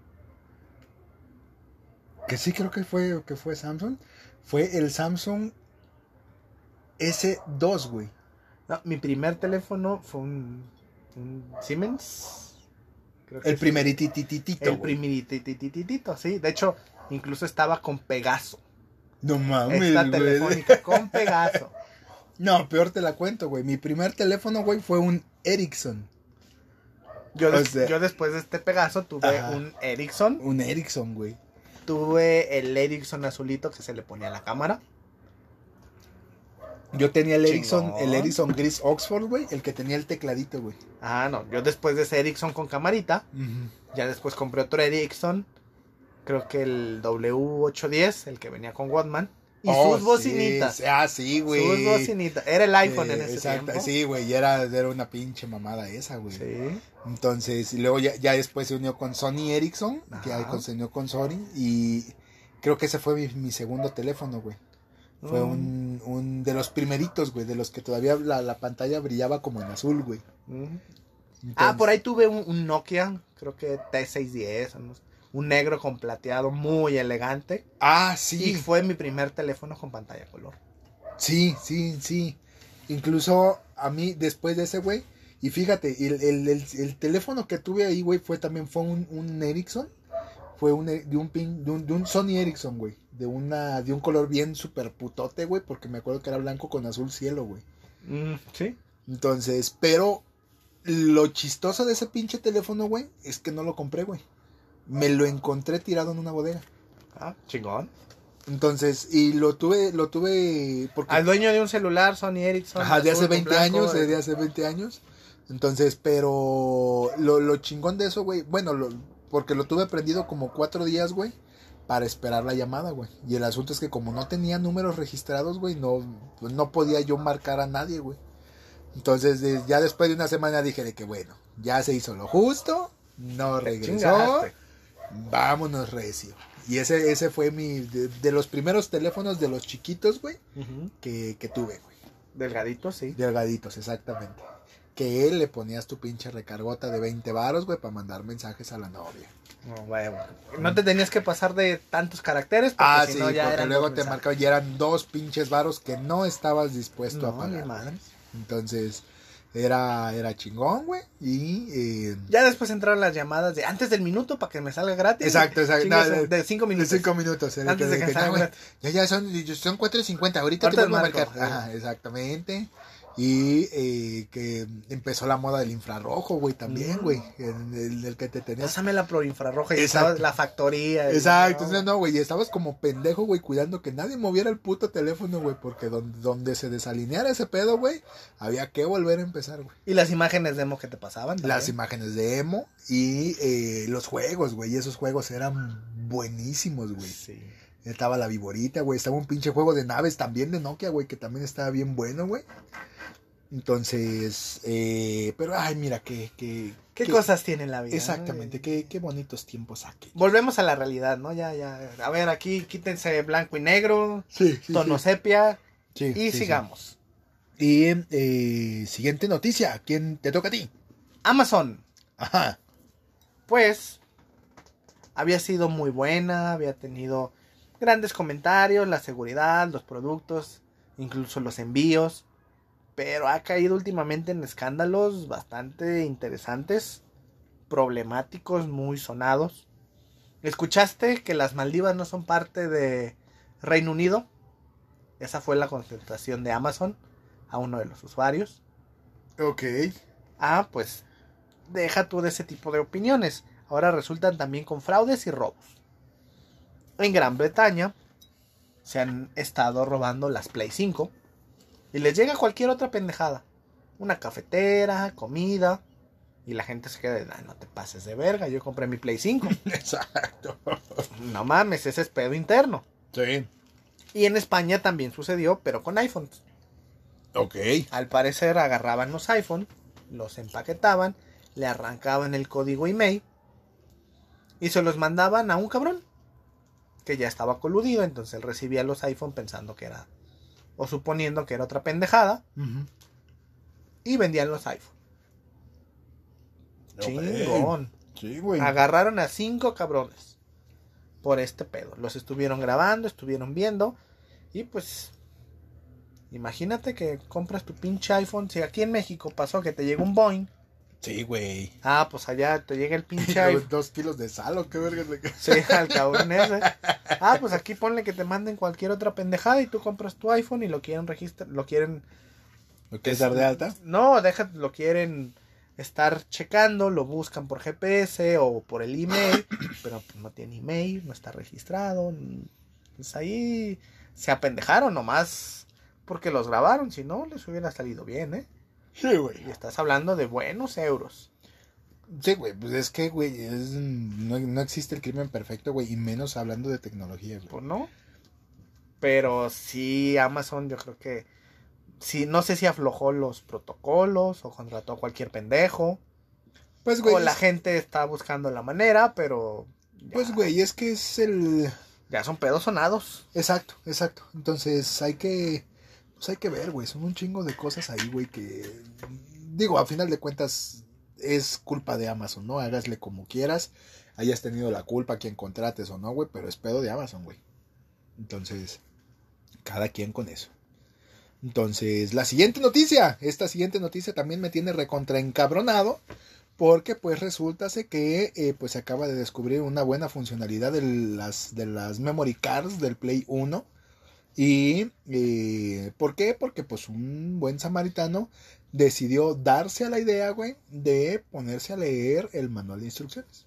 Que sí creo que fue, que fue Samsung. Fue el Samsung S2, güey. No, mi primer teléfono fue un, un Siemens. Creo que El sí. primeritititito, El primeritititito, sí. De hecho, incluso estaba con Pegaso. No mames, Esta telefónica [LAUGHS] con Pegaso. No, peor te la cuento, güey. Mi primer teléfono, güey, fue un Ericsson. Yo, O des- sea- yo después de este Pegaso tuve Ajá. un Ericsson. Un Ericsson, güey. Tuve el Ericsson azulito que se le ponía a la cámara. Yo tenía el Ericsson, Chingón. el Ericsson Gris Oxford, güey, el que tenía el tecladito, güey. Ah, no. Yo después de ese Ericsson con camarita, ya después compré otro Ericsson. Creo que el W810, el que venía con Walkman. Y Oh, sus bocinitas. sí, Ah, sí, güey. Sus bocinitas. Era el iPhone en Eh, ese exacto, tiempo. Sí, güey, y era, era una pinche mamada esa, güey. Sí. Entonces, y luego ya, ya después se unió con Sony Ericsson, que Ajá. se unió con Sony, y creo que ese fue mi, mi segundo teléfono, güey. Fue Mm. un, un de los primeritos, güey, de los que todavía la, la pantalla brillaba como en azul, güey. Mm. Ah, por ahí tuve un, un Nokia, creo que T610, o no sé, un negro con plateado muy elegante. Ah, Y sí, fue mi primer teléfono con pantalla color. sí, sí, sí. Incluso a mí, después de ese, güey, y fíjate, el, el, el, el teléfono que tuve ahí, güey, fue también fue un, un Ericsson. Fue un, de un, pin, de un, de un Sony Ericsson, güey. De, una, de un color bien super putote, güey, porque me acuerdo que era blanco con azul cielo, güey. Mm, sí. Entonces, pero lo chistoso de ese pinche teléfono, güey, es que no lo compré, güey. Me lo encontré tirado en una bodega. Ah, chingón. Entonces, y lo tuve, lo tuve porque Al dueño de un celular, Sony Ericsson. Ajá, de hace azul con 20 blanco, años, eh, de hace 20 años. Entonces, pero lo, lo chingón de eso, güey, bueno, lo- porque lo tuve prendido como cuatro días, güey, para esperar la llamada, güey. Y el asunto es que como no tenía números registrados, güey, no, pues no podía yo marcar a nadie, güey. Entonces, de- ya después de una semana dije de que, bueno, ya se hizo lo justo, no regresó, vámonos recio. Y ese, ese fue mi, de, de los primeros teléfonos de los chiquitos, güey, que, que tuve, güey. Delgadito, sí. Delgaditos, exactamente. Que él le ponías tu pinche recargota de 20 varos, güey, para mandar mensajes a la novia. No, no te tenías que pasar de tantos caracteres porque Ah, si sí, no ya porque eran luego te marcaba y eran dos pinches varos que no estabas dispuesto a pagar. madre. Entonces, era, era chingón, güey. Y. eh, Ya después entraron las llamadas de antes del minuto para que me salga gratis. Exacto, exacto. No, de- de cinco de minutos. cinco minutos. era Antes de que "No, salga güey, gratis. Ya, ya son, son 4.50. Ahorita Ahorita te vuelvo a marcar. Ajá, exactamente. Y eh, que empezó la moda del infrarrojo, güey, también, Mm. güey. El, el- el que te tenías Pásamela por infrarroja y Exacto. estaba la factoría. y- Exacto, no. entonces no, güey, y estabas como pendejo, güey, cuidando que nadie moviera el puto teléfono, güey, porque donde, donde se desalineara ese pedo, güey, había que volver a empezar, güey. Y las imágenes demo que te pasaban. Las también. imágenes de emo y eh, los juegos, güey, y esos juegos eran buenísimos, güey. Sí. Estaba la viborita, güey, estaba un pinche juego de naves también de Nokia, güey, que también estaba bien bueno, güey. Entonces, eh, pero, ay, mira, qué, qué, ¿Qué, qué- cosas tiene la vida? Exactamente, no? qué, qué bonitos tiempos aquí. Volvemos a la realidad, ¿no? Ya, ya. A ver, aquí quítense blanco y negro, Sí, sí, tono sí. sepia Sí, y sigamos. Y eh, siguiente noticia, ¿quién te toca a ti? Amazon, Ajá. pues, había sido muy buena, había tenido grandes comentarios, la seguridad, los productos, incluso los envíos, pero ha caído últimamente en escándalos bastante interesantes, problemáticos, muy sonados. ¿Escuchaste que las Maldivas no son parte de Reino Unido? Esa fue la contestación de Amazon a uno de los usuarios. Ok. Ah, pues deja tú de ese tipo de opiniones. Ahora resultan también con fraudes y robos. En Gran Bretaña se han estado robando las Play 5 y les llega cualquier otra pendejada. Una cafetera, comida. Y la gente se queda de, "Ay, no te pases de verga, yo compré mi Play 5. [LAUGHS] Exacto. no mames, ese es pedo interno. Sí. Y en España también sucedió, pero con iPhones. Ok. Al parecer agarraban los iPhone, los empaquetaban, le arrancaban el código email y se los mandaban a un cabrón que ya estaba coludido, entonces él recibía los iPhone pensando que era o suponiendo que era otra pendejada, y vendían los iPhone. Chingón. Sí, güey. Agarraron a cinco cabrones por este pedo. Los estuvieron grabando, estuvieron viendo. Y pues, imagínate que compras tu pinche iPhone. Si aquí en México pasó que te llegó un Boeing. Sí, güey. Ah, pues allá te llega el pinche. [LAUGHS] Dos kilos de sal o qué verga le Sí, al cabrón ese. Ah, pues aquí ponle que te manden cualquier otra pendejada y tú compras tu iPhone y lo quieren registrar, lo quieren... ¿Lo quieres dar de alta? No, deja, lo quieren estar checando, lo buscan por GPS o por el email, [COUGHS] pero pues no tiene email, no está registrado. Pues ahí se apendejaron nomás porque los grabaron, si no les hubiera salido bien, ¿eh? Sí, güey. Y estás hablando de buenos euros. Sí, güey, pues es que, güey, es, no, no existe el crimen perfecto, güey, y menos hablando de tecnología, güey. Pues no. Pero sí, Amazon yo creo que sí, no sé si aflojó los protocolos o contrató a cualquier pendejo. Pues, güey. o la es- gente está buscando la manera, pero ya, Pues, güey, es que es el... ya son pedos sonados. Exacto, exacto. Entonces hay que, pues hay que ver, güey. Son un chingo de cosas ahí, güey, que digo, a final de cuentas es culpa de Amazon, ¿no? Hágasle como quieras. Hayas tenido la culpa quien contrates o no, güey, pero es pedo de Amazon, güey. Entonces, cada quien con eso. Entonces, la siguiente noticia, esta siguiente noticia también me tiene recontra encabronado. Porque pues resulta que eh, pues se acaba de descubrir una buena funcionalidad de las, de las memory cards del Play 1. Y eh, ¿por qué? Porque pues un buen samaritano decidió darse a la idea, güey, de ponerse a leer el manual de instrucciones.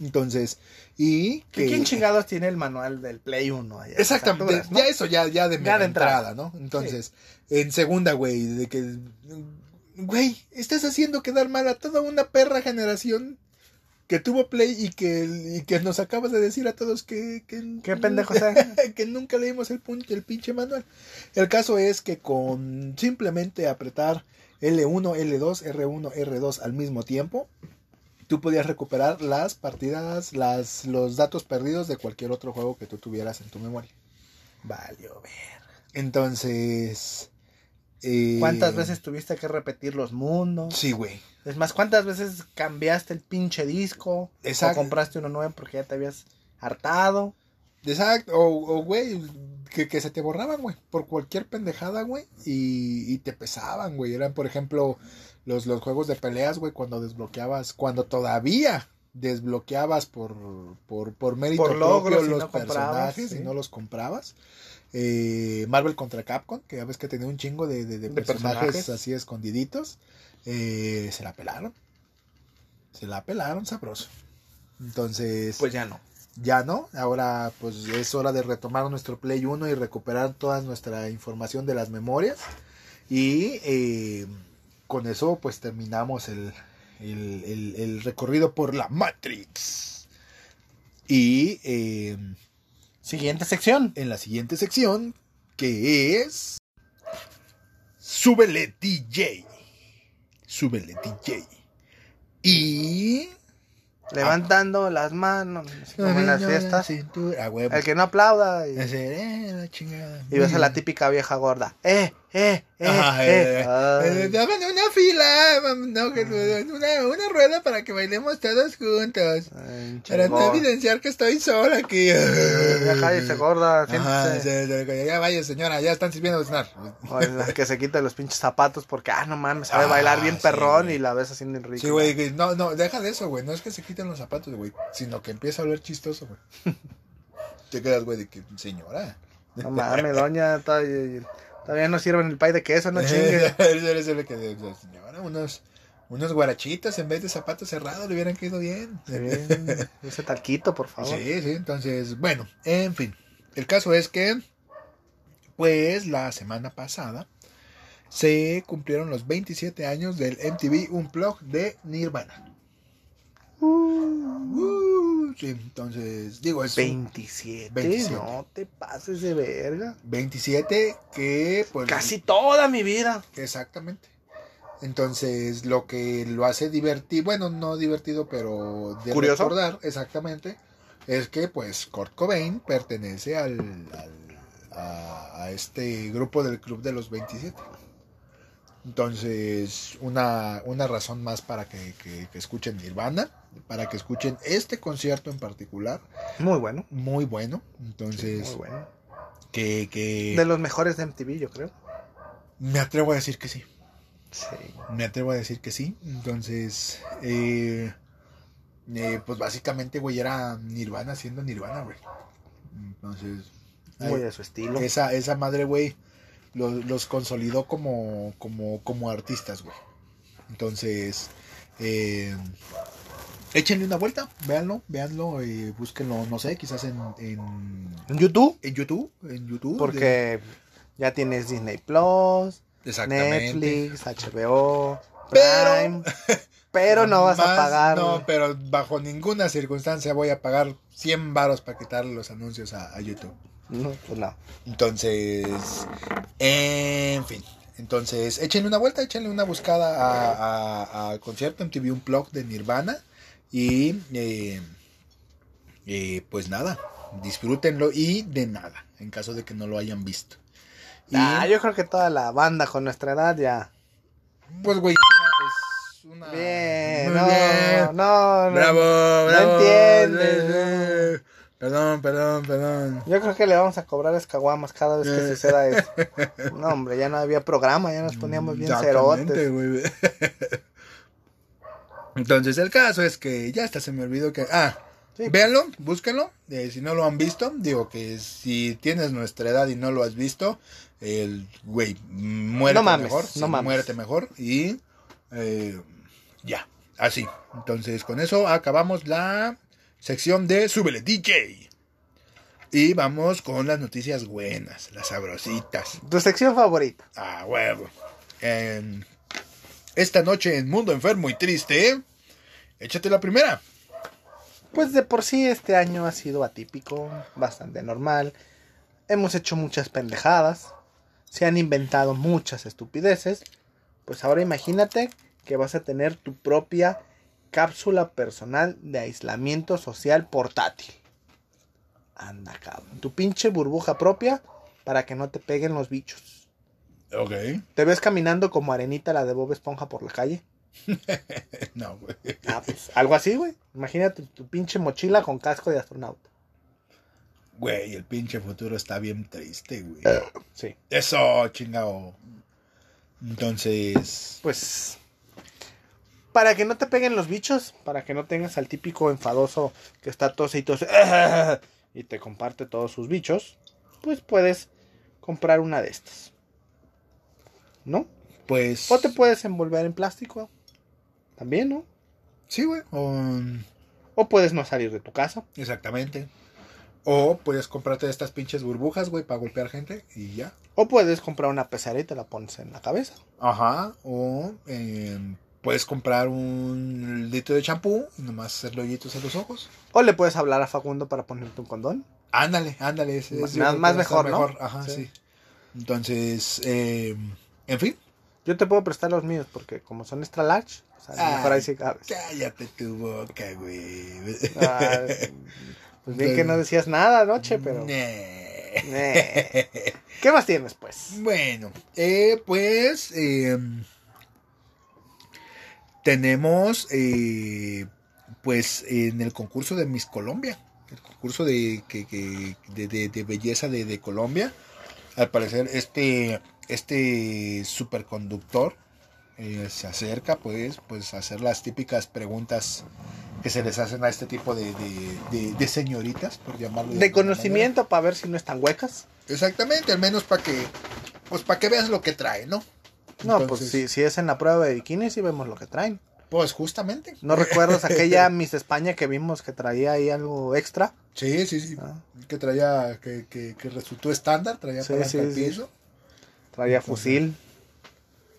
Entonces, y ¿Que. ¿Quién chingados tiene el manual del Play 1 allá? Exactamente, ya eso, ya, ya de, Ya mera de entrada, entrada. ¿no? Entonces, en segunda, güey, de que, güey, estás haciendo quedar mal a toda una perra generación que tuvo Play y que, y que nos acabas de decir a todos que, que, Qué pendejo sea. [LAUGHS] que nunca leímos el, el pinche manual. El caso es que con simplemente apretar L1, L2, R1, R2 al mismo tiempo, tú podías recuperar las partidas, las, los datos perdidos de cualquier otro juego que tú tuvieras en tu memoria. Valió ver. Entonces... eh, ¿Cuántas veces tuviste que repetir los mundos? Sí, güey. Es más, ¿cuántas veces cambiaste el pinche disco? Exacto. O compraste uno nuevo porque ya te habías hartado. Exacto, o, o, güey, que, que se te borraban, güey, por cualquier pendejada, güey, y, y te pesaban, güey. Eran, por ejemplo, los, los juegos de peleas, güey, cuando desbloqueabas, cuando todavía desbloqueabas por, por, por mérito Por logros propio y los no personajes sí. y no los comprabas. Eh, Marvel contra Capcom, que ya ves que tenía un chingo de, de- de De personajes, personajes. así escondiditos. Eh, se la pelaron. Se la pelaron sabroso. Entonces, Pues ya no. ya no. Ahora pues es hora de retomar nuestro Play 1 y recuperar toda nuestra información de las memorias. Y eh, con eso pues terminamos el, el- el- el recorrido por la Matrix. Y eh, Siguiente sección. en la siguiente sección, que es... Súbele DJ. Súbele DJ. Y... Levantando las manos. así como en las fiestas. El que no aplauda. Y, Ese, eh, la chingada. y ves a la típica vieja gorda. Eh, eh, eh. Ajá, eh. eh, Ay. eh, dame una fila, mam- no, que- una, una rueda para que bailemos todos juntos. Ay, Para no evidenciar que estoy sola aquí. Ya cállese, gorda. Ajá, ya vaya señora, ya están sirviendo de cenar. La que se quita los pinches zapatos porque, ah, no mames, sabe Ah, bailar bien sí, perrón güey. y la ves haciendo el rico. Sí, güey, no, no, deja de eso, güey. No es que se quiten los zapatos, güey, sino que empieza a oler chistoso, güey. Te quedas, güey, de que, señora. No mames, doña, todavía, todavía no sirven el pay de queso, no [LAUGHS] chingue. Eso [LAUGHS] le quedé, señora, unos, unos guarachitos en vez de zapatos cerrados le hubieran quedado bien. Sí, [LAUGHS] ese talquito, por favor. Sí, sí, entonces, bueno, en fin. El caso es que, pues, la semana pasada se cumplieron los 27 años del MTV Unplugged de Nirvana. Uh, sí, entonces, digo, es un 27, 27. no te pases de verga. 27 que, pues, Casi toda mi vida. Exactamente. Entonces, lo que lo hace divertido, bueno, no divertido, pero de Curioso. recordar, exactamente, es que pues Kurt Cobain pertenece al, al, a, a este grupo del Club de los 27. Entonces, una, una razón más para que, que- que escuchen Nirvana, para que escuchen este concierto en particular, Muy bueno. muy bueno. Entonces, Muy bueno. que, que De los mejores de MTV, yo creo. me atrevo a decir que sí. Sí. Me atrevo a decir que sí. Entonces, eh, eh, pues básicamente, güey, era Nirvana siendo Nirvana, güey. Entonces, Muy ay, de su estilo. esa, esa madre, güey, los, los consolidó como, como, como artistas, güey. Entonces, eh, échenle una vuelta, véanlo, véanlo, eh, búsquenlo, no sé, quizás en, en, En YouTube, en YouTube, en YouTube. porque ya tienes Disney Plus. Netflix, HBO, Pero- Prime. Pero no vas a pagar. No, pero bajo ninguna circunstancia voy a pagar 100 varos para quitarle los anuncios a, a YouTube. No, pues no. Entonces, en fin. Entonces, échenle una vuelta, échenle una buscada a- a- al concierto MTV Unplugged de Nirvana. Y, eh, eh, pues nada, disfrútenlo y de nada, en caso de que no lo hayan visto. Y, Ah, yo creo que toda la banda con nuestra edad ya. pues, güey, es una... Bien, no, bien. no, no. Bravo, bravo. entiendes, Sí, sí. Perdón, perdón, perdón. Yo creo que le vamos a cobrar escaguamas cada vez que Eh. suceda eso. [LAUGHS] No, hombre, ya no había programa, ya nos poníamos bien cerotes. güey. [LAUGHS] Entonces, el caso es que ya hasta se me olvidó que. Ah, Sí. véanlo, búsquenlo. eh, si no lo han visto, digo que si tienes nuestra edad y no lo has visto, el güey, No mames, mejor. no mames. Muérete mejor. Y eh, ya, así. Entonces, con eso acabamos la sección de Súbele DJ. Y vamos con las noticias buenas, las sabrositas. Tu sección favorita. Ah, huevo. En esta noche en Mundo Enfermo y Triste, échate la primera. Pues de por sí este año ha sido atípico, bastante normal. Hemos hecho muchas pendejadas. Se han inventado muchas estupideces. Pues ahora imagínate que vas a tener tu propia cápsula personal de aislamiento social portátil. Anda, cabrón. Tu pinche burbuja propia para que no te peguen los bichos. Ok. ¿Te ves caminando como arenita la de Bob Esponja por la calle? [LAUGHS] No, güey. Ah, pues algo así, güey. Imagínate tu pinche mochila con casco de astronauta. Güey, el pinche futuro está bien triste, güey. Sí. Eso, chingado. Entonces, Pues para que no te peguen los bichos, para que no tengas al típico enfadoso que está tose y tose y te comparte todos sus bichos, pues puedes comprar una de estas. ¿No? pues. O te puedes envolver en plástico. También, ¿no? Sí, güey. o- O puedes no salir de tu casa. exactamente. O puedes comprarte estas pinches burbujas, güey, para golpear gente y ya. O puedes comprar una pecera y te la pones en la cabeza. Ajá. O eh, puedes comprar un litro de champú y nomás hacerle hoyitos en los ojos. O le puedes hablar a Facundo para ponerte un condón. Ándale, ándale. Más- creo que más a mejor, ¿no? Ajá, sí. Sí. Entonces, eh, en fin. Yo te puedo prestar los míos porque como son extra large, o sea, Ah. mejor ahí sí cabes. Cállate tu boca, güey. Ah, [LAUGHS] pues bien que no decías nada anoche, pero... Nee. ¿Qué más tienes, pues? Bueno, eh, pues eh, tenemos, eh, pues en el concurso de Miss Colombia, el concurso de, que, que- de, de- de belleza de, de Colombia, al parecer este, este superconductor eh, se acerca pues, pues a hacer las típicas preguntas que se les hacen a este tipo de, de- señoritas, por llamarlo De conocimiento para ver si no están huecas. Exactamente, al menos para que, pues para que veas lo que trae, ¿no? No, pues si, si es en la prueba de bikini, sí vemos lo que traen. Pues justamente. ¿No recuerdas [LAUGHS] aquella Miss España que vimos que traía ahí algo extra? Sí, sí, sí. Ah, Que traía, que, que, que resultó estándar, traía Sí, sí. piso. traía fusil.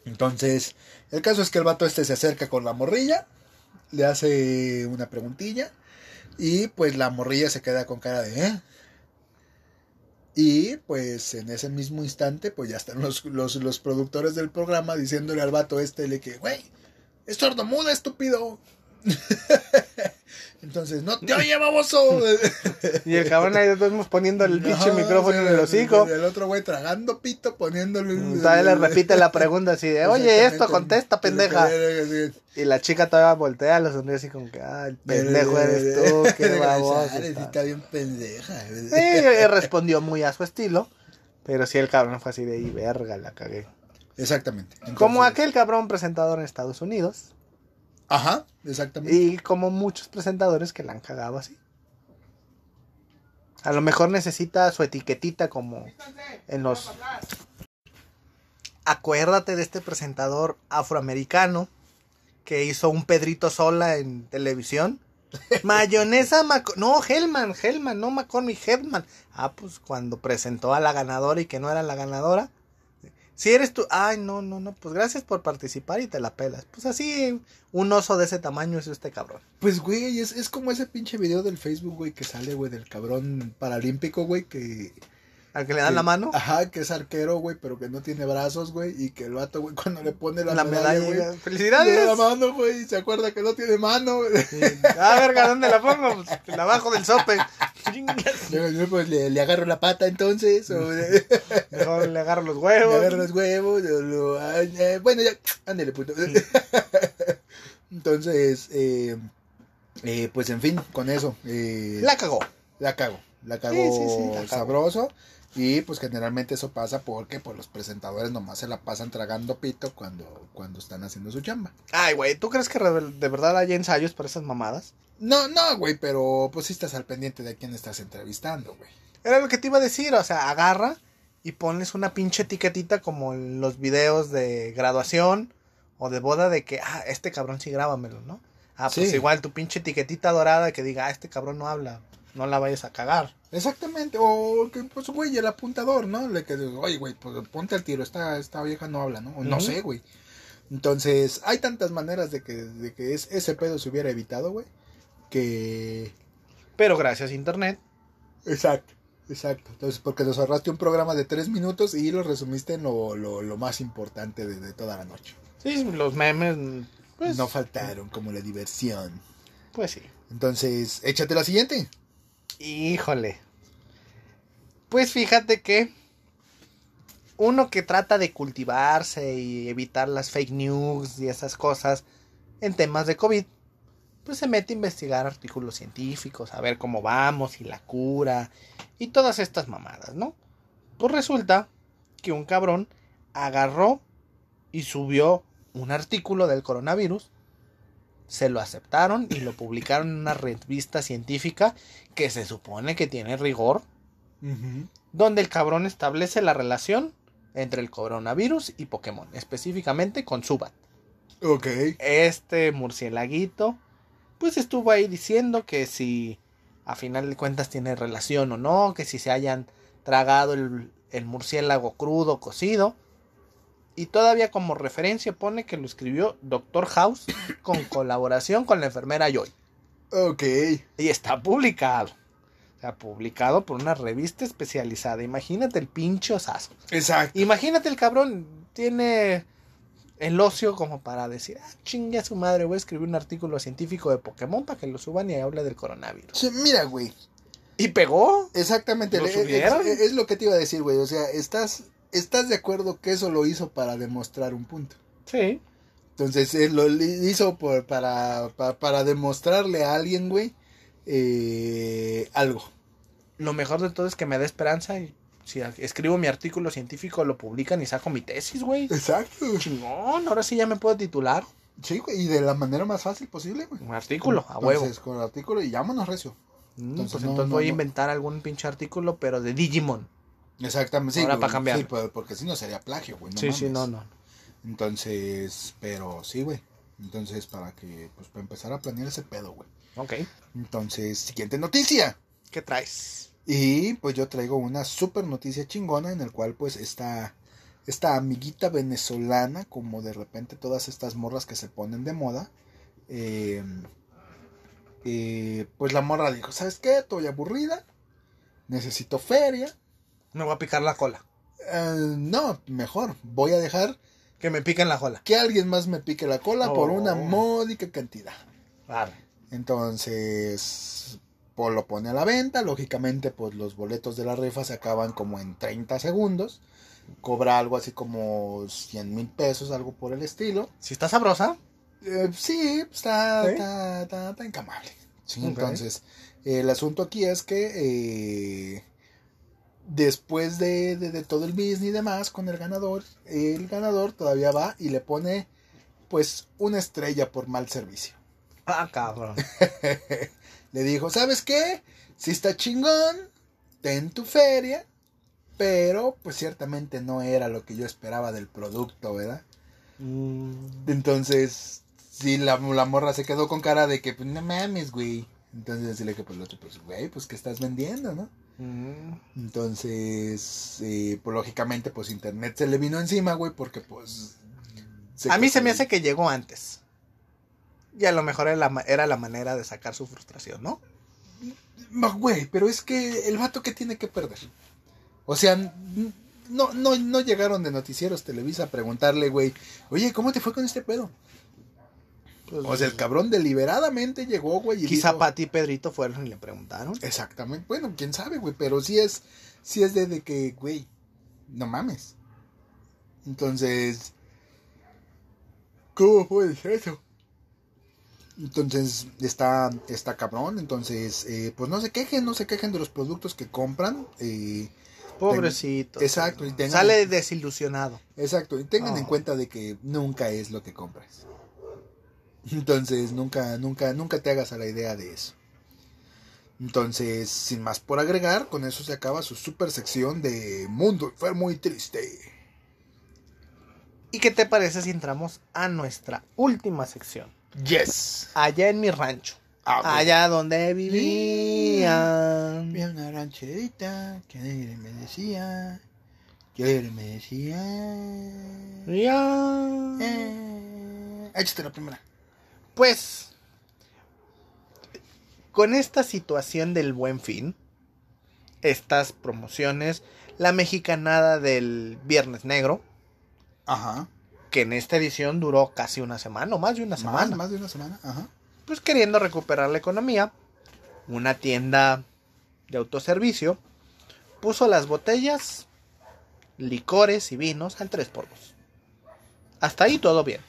Entonces, el caso es que el vato este se acerca con la morrilla, le hace una preguntilla, y pues la morrilla se queda con cara de, ¿eh? Y pues en ese mismo instante, pues ya están los, los, los productores del programa diciéndole al vato este, le que, güey, es sordomuda, estúpido. [LAUGHS] Entonces, no te oye, baboso. [LAUGHS] Y el cabrón ahí estamos poniendo el pinche micrófono sí, en el hocico. El otro güey tragando pito, poniéndole. Todavía le repite la pregunta así de, oye, esto contesta, pendeja. Y la chica todavía voltea, lo sonríe así como que, ah, el pendejo eres tú, [LAUGHS] qué baboso. Está". bien pendeja. Sí, él respondió muy a su estilo. Pero sí, el cabrón fue así de, y verga, la cagué. Exactamente. Como aquel cabrón presentador en Estados Unidos. Ajá, exactamente. Y como muchos presentadores que la han cagado así. A lo mejor necesita su etiquetita como en los... Acuérdate de este presentador afroamericano que hizo un Pedrito Sola en televisión. [LAUGHS] Mayonesa Mac No, Hellman, Hellman, no McCormick, Hellman. Ah, pues cuando presentó a la ganadora y que no era la ganadora. Si eres tú, ay, no, no, no, pues gracias por participar y te la pelas. Pues así, un oso de ese tamaño es este cabrón. Pues, güey, es, es como ese pinche video del Facebook, güey, que sale, güey, del cabrón paralímpico, güey, que... Al que le dan la mano, Ajá, que es arquero, güey, pero que no tiene brazos, güey, y que el vato, güey, cuando le pone la, la medalla, güey, le da la ¡Felicidades! mano, güey, y se acuerda que no tiene mano. Sí. Ah, verga, ¿dónde la pongo? Pues, en abajo del sope. [LAUGHS] Yo, pues le, le agarro la pata entonces, o le, Mejor le agarro los le huevos. agarro los huevos, lo- eh, bueno, ya, ándale, puto. [LAUGHS] Entonces, eh, eh, pues en fin, con eso. Eh, La cagó. La cago, la cago Sí, sí, sí, la cago. sabroso. Y pues generalmente eso pasa porque pues los presentadores nomás se la pasan tragando pito cuando, cuando están haciendo su chamba. Ay, güey, ¿tú crees que de verdad hay ensayos para esas mamadas? No, no, güey, pero pues sí estás al pendiente de quién estás entrevistando, güey. Era lo que te iba a decir, o sea, agarra y pones una pinche etiquetita como en los videos de graduación o de boda de que, ah, este cabrón sí grábamelo, ¿no? Ah, pues Sí. igual tu pinche etiquetita dorada que diga, ah, este cabrón no habla, no la vayas a cagar. Exactamente, o que pues güey, el apuntador, ¿no? Le que oye, güey, pues ponte al tiro, esta, esta vieja no habla, ¿no? O No sé, güey. Entonces, hay tantas maneras de que, de que es, ese pedo se hubiera evitado, güey, que Pero gracias a internet, Exacto, exacto. Entonces, porque nos ahorraste un programa de tres minutos y lo resumiste en lo, lo, lo más importante de, de toda la noche. sí, los memes, pues, no faltaron, como la diversión. pues sí. Entonces, échate la siguiente. Híjole. Pues fíjate que uno que trata de cultivarse y evitar las fake news y esas cosas en temas de COVID, pues se mete a investigar artículos científicos, a ver cómo vamos y la cura y todas estas mamadas, ¿no? Pues resulta que un cabrón agarró y subió un artículo del coronavirus, se lo aceptaron y lo publicaron en una revista científica que se supone que tiene rigor, donde el cabrón establece la relación entre el coronavirus y Pokémon, específicamente con Subat. Ok. Este murcielaguito, pues estuvo ahí diciendo que si a final de cuentas tiene relación o no, que si se hayan tragado el, el murciélago crudo, cocido. Y todavía como referencia pone que lo escribió Doctor House con [COUGHS] colaboración con la enfermera Joy. Ok. Y está publicado. O sea, publicado por una revista especializada. Imagínate el pinche osazo. Exacto. Imagínate el cabrón tiene el ocio como para decir, ah, chingue a su madre, voy a escribir un artículo científico de Pokémon para que lo suban y hable del coronavirus. Sí, mira, güey. Y pegó. Exactamente. ¿Lo es- es lo que te iba a decir, güey. O sea, estás, estás de acuerdo que eso lo hizo para demostrar un punto. Sí. Entonces, él lo hizo por, para, para, para demostrarle a alguien, güey, eh, algo. Lo mejor de todo es que me da esperanza y si escribo mi artículo científico lo publican y saco mi tesis, güey. Exacto. Chingón, ahora sí ya me puedo titular. Sí, güey, y de la manera más fácil posible, güey. Un artículo, a huevo. Entonces, con el artículo y llámonos recio. Mm, entonces, pues no, entonces no, voy a inventar algún pinche artículo, pero de Digimon. Exactamente, sí. Ahora para cambiar. Sí, pues, porque si no sería plagio, güey. No sí, sí, no, no. Entonces, pero sí, güey. Entonces, para que, pues, para empezar a planear ese pedo, güey. Ok. Entonces, siguiente noticia. ¿Qué traes? Y pues yo traigo una super noticia chingona en el cual pues esta, esta amiguita venezolana, como de repente todas estas morras que se ponen de moda, eh, eh, pues la morra dijo, ¿sabes qué? Estoy aburrida, necesito feria. Me voy a picar la cola. Eh, no, mejor, voy a dejar Que me piquen la cola. que alguien más me pique la cola por Oh. una módica cantidad. Vale. Entonces, pues lo pone a la venta. Lógicamente, pues los boletos de la rifa se acaban como en 30 segundos. Cobra algo así como 100 mil pesos, algo por el estilo. Si está sabrosa. Eh, sí, está, ¿Sí? Está, está, está encamable. Sí, entonces, el asunto aquí es que eh, después de, de- de todo el business y demás con el ganador, el ganador todavía va y le pone pues una estrella por mal servicio. Ah, cabrón. [LAUGHS] Le dijo, ¿sabes qué? Si está chingón, ten tu feria, pero pues ciertamente no era lo que yo esperaba del producto, ¿verdad? Mm, Entonces, sí, la, la morra se quedó con cara de que, pues, no mames, güey. Entonces, decirle que, pues, el otro, pues, güey, pues, ¿qué estás vendiendo, no? Mm. Entonces, eh, pues, lógicamente, pues, internet se le vino encima, güey, porque, pues... A mí se me hace que llegó antes. Y a lo mejor era la, ma- era la manera de sacar su frustración, ¿no? Güey, pero es que el vato que tiene que perder. O sea, no, no, no llegaron de noticieros Televisa a preguntarle, güey, oye, ¿cómo te fue con este pedo? Pues, O sea, el cabrón deliberadamente llegó, güey, y Quizá dijo- Pati y Pedrito fueron y le preguntaron. Exactamente. Bueno, quién sabe, güey. Pero sí es, sí es de, de que, güey, no mames. Entonces, ¿cómo puede ser eso? Entonces, está, está cabrón. Entonces, eh, pues no se quejen, no se quejen de los productos que compran. eh, Pobrecito. Exacto, y tengan- Sale desilusionado. exacto. Y tengan Oh. en cuenta de que nunca es lo que compras. Entonces, nunca, nunca, nunca te hagas a la idea de eso. Entonces, sin más por agregar, con eso se acaba su super sección de Mundo Enfermo y Triste. ¿Y qué te parece si entramos a nuestra última sección? Yes. Allá en mi rancho. Ah. Allá donde vivían. Vi una rancherita que alegre me decía, que alegre me decía. Ya. Eh, échate la primera. Pues, con esta situación del buen fin, estas promociones, la mexicanada del Viernes Negro, Ajá. que en esta edición duró casi una semana o más de una Más, semana, más de una semana. Ajá. pues queriendo recuperar la economía, una tienda de autoservicio puso las botellas, licores y vinos al 3x2. Hasta ahí todo bien.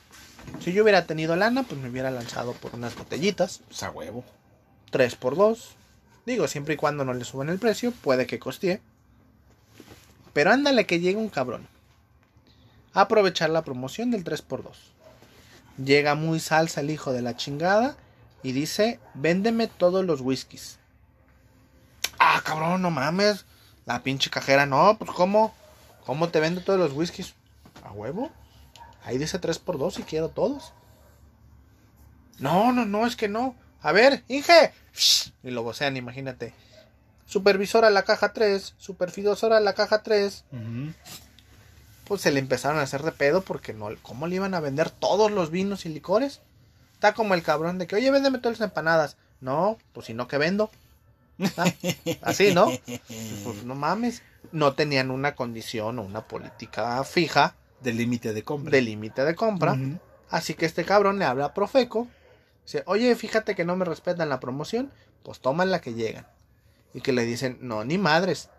Si yo hubiera tenido lana, pues me hubiera lanzado por unas botellitas. Pues a huevo. 3 por 2 Digo, siempre y cuando no le suban el precio, puede que costee. Pero ándale que llegue un cabrón. A aprovechar la promoción del 3 por 2 Llega muy salsa el hijo de la chingada y dice, véndeme todos los whiskies. Ah, cabrón, no mames. La pinche cajera, no, pues ¿cómo? ¿Cómo te vendo todos los whiskies? ¿A huevo? Ahí dice 3 por 2 y quiero todos. No, no, no, es que no. A ver, Inge. Y lo vocean, imagínate. Supervisora la caja 3, supervisora la caja 3. Pues se le empezaron a hacer de pedo porque no, ¿cómo le iban a vender todos los vinos y licores? Está como el cabrón de que, oye, véndeme todas las empanadas. No, pues si no, ¿qué vendo? Ah, Así, ¿no? [LAUGHS] Pues no mames. No tenían una condición o una política fija De límite de compra. de límite de compra. Así que este cabrón le habla a Profeco. Dice, oye, fíjate que no me respetan la promoción. Pues toman la que llegan. Y que le dicen, no, ni madres.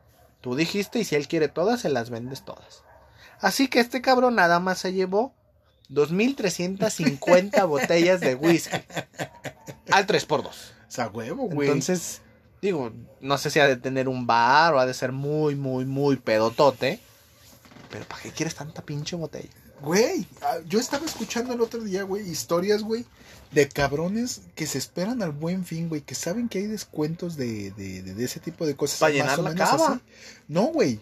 Tú dijiste y si él quiere todas, se las vendes todas. Así que este cabrón nada más se llevó 2.350 [LAUGHS] botellas de whisky. Al 3x2. O sea, huevo, güey. Entonces, digo, no sé si ha de tener un bar o ha de ser muy, muy, muy pedotote. Pero ¿para qué quieres tanta pinche botella? Güey, ah, yo estaba escuchando el otro día, güey, historias, güey, de cabrones que se esperan al buen fin, güey, que saben que hay descuentos de, de, de- de ese tipo de cosas. Pa' más llenar la cava. así. No, güey,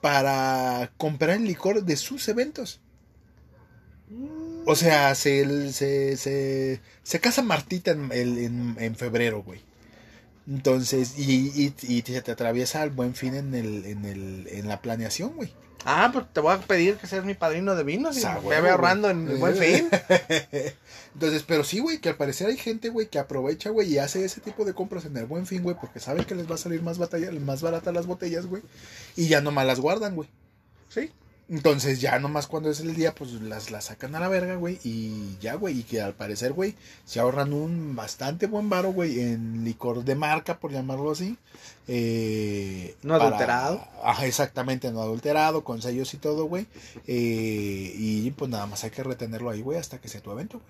para comprar el licor de sus eventos. O sea, se, se, se, se casa Martita en, en, en febrero, güey. Entonces, y, y, y se te atraviesa el buen fin en, el, en, el, en la planeación, güey. Ah, pues te voy a pedir que seas mi padrino de vinos y me ve ahorrando en el buen [LAUGHS] fin. Entonces, pero sí, güey, que al parecer hay gente, güey, que aprovecha, güey, y hace ese tipo de compras en el buen fin, güey, porque saben que les va a salir más batalla, más baratas las botellas, güey, y ya nomás las guardan, güey. Sí. Entonces ya nomás cuando es el día, pues las, las sacan a la verga, güey. Y ya, güey. Y que al parecer, güey, se ahorran un bastante buen varo, güey, en licor de marca, por llamarlo así. Eh, No adulterado. Ajá, exactamente, no adulterado, con sellos y todo, güey. Eh, y pues nada más hay que retenerlo ahí, güey, hasta que sea tu evento,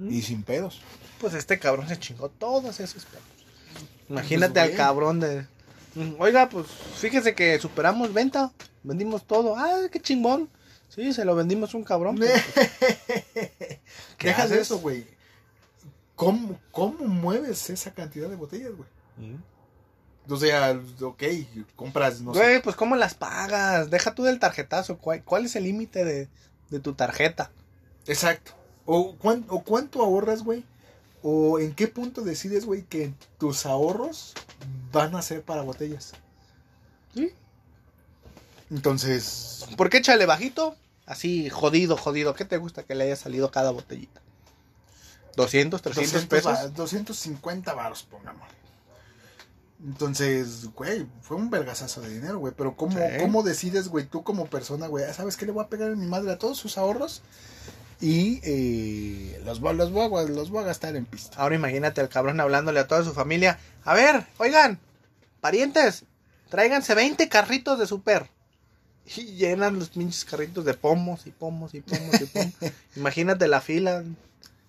güey. Y sin pedos. Pues este cabrón se chingó todos esos pedos. Imagínate Pues, al güey. cabrón de. "Mm, Oiga, pues fíjese que superamos venta. Vendimos todo. Ah, qué chingón. Sí, se lo vendimos a un cabrón. pero, [LAUGHS] ¿Qué Deja de haces? eso, güey. ¿Cómo, ¿Cómo mueves esa cantidad de botellas, güey? O sea, ok, compras, no sé. Güey, pues ¿cómo las pagas? Deja tú del tarjetazo. ¿Cuál, cuál es el límite de, de tu tarjeta? Exacto. O, cuán- o cuánto ahorras, güey. O en qué punto decides, güey, que tus ahorros van a ser para botellas. ¿Sí? Entonces, ¿Por qué échale bajito? Así, jodido, jodido. ¿Qué te gusta que le haya salido cada botellita? ¿200, 300 200 pesos? va- 250 varos, pongamos. Entonces, güey, fue un vergazazo de dinero, güey. Pero ¿cómo, Sí. ¿cómo decides, güey, tú como persona, güey? "Ah, ¿Sabes qué le voy a pegar a mi madre a todos sus ahorros? Y eh, los, los, voy a, los voy a gastar en pista. Ahora imagínate al cabrón hablándole a toda su familia. A ver, oigan, parientes, tráiganse 20 carritos de super. Y llenan los pinches carritos de pomos y pomos y pomos y pomos. [LAUGHS] imagínate la fila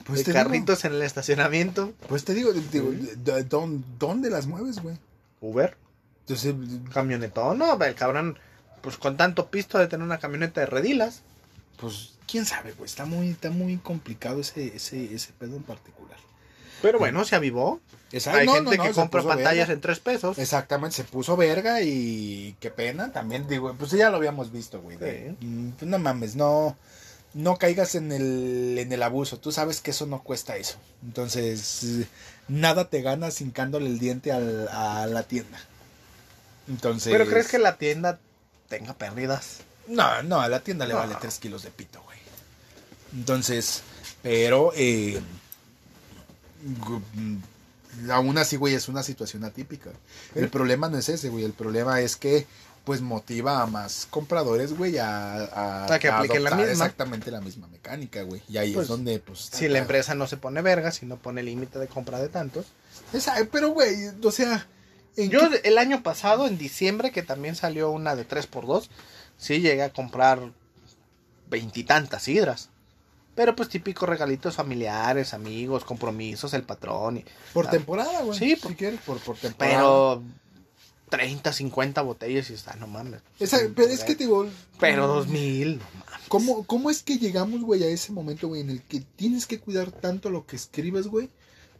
Pues de digo. carritos en el estacionamiento. Pues te digo, digo, ¿dó- dó- ¿dónde las mueves, güey? Uber, Entonces, camionetón, no, el cabrón, pues con tanto pisto de tener una camioneta de redilas. pues, quién sabe, güey. Está muy, está muy complicado ese, ese, ese pedo en particular. Pero bueno, se avivó. Exacto. Hay No, gente no, no, que compra pantallas verga. en tres pesos. Exactamente, se puso verga y qué pena también, digo, pues ya lo habíamos visto, güey. de, mm, pues no mames, no, no caigas en el, en el abuso, tú sabes que eso no cuesta eso. Entonces, nada te ganas hincándole el diente al- a la tienda. Entonces... Pero crees que la tienda tenga pérdidas. No, no, a la tienda le vale 3 kilos de pito, güey. Entonces, pero eh, aún así, güey, es una situación atípica. El problema no es ese, güey. El problema es que, pues, motiva a más compradores, güey, a, a, A que apliquen la adoptar misma. exactamente la misma mecánica, güey. Y ahí Pues, es donde, pues... Si la empresa no se pone verga, si no pone límite de compra de tantos. Esa- pero, güey, o sea... ¿en Yo qué- el año pasado, en diciembre, que también salió una de 3x2, sí llegué a comprar veintitantas hidras. Pero pues típicos regalitos familiares, amigos, compromisos, el patrón. y- Por temporada, güey. sí, si por- quieres, por, por temporada. Pero 30, 50 botellas y está, no mames. Esa- pero es que, digo... Pero 2000, no mames. ¿Cómo, ¿Cómo es que llegamos, güey, a ese momento, güey, en el que tienes que cuidar tanto lo que escribes, güey?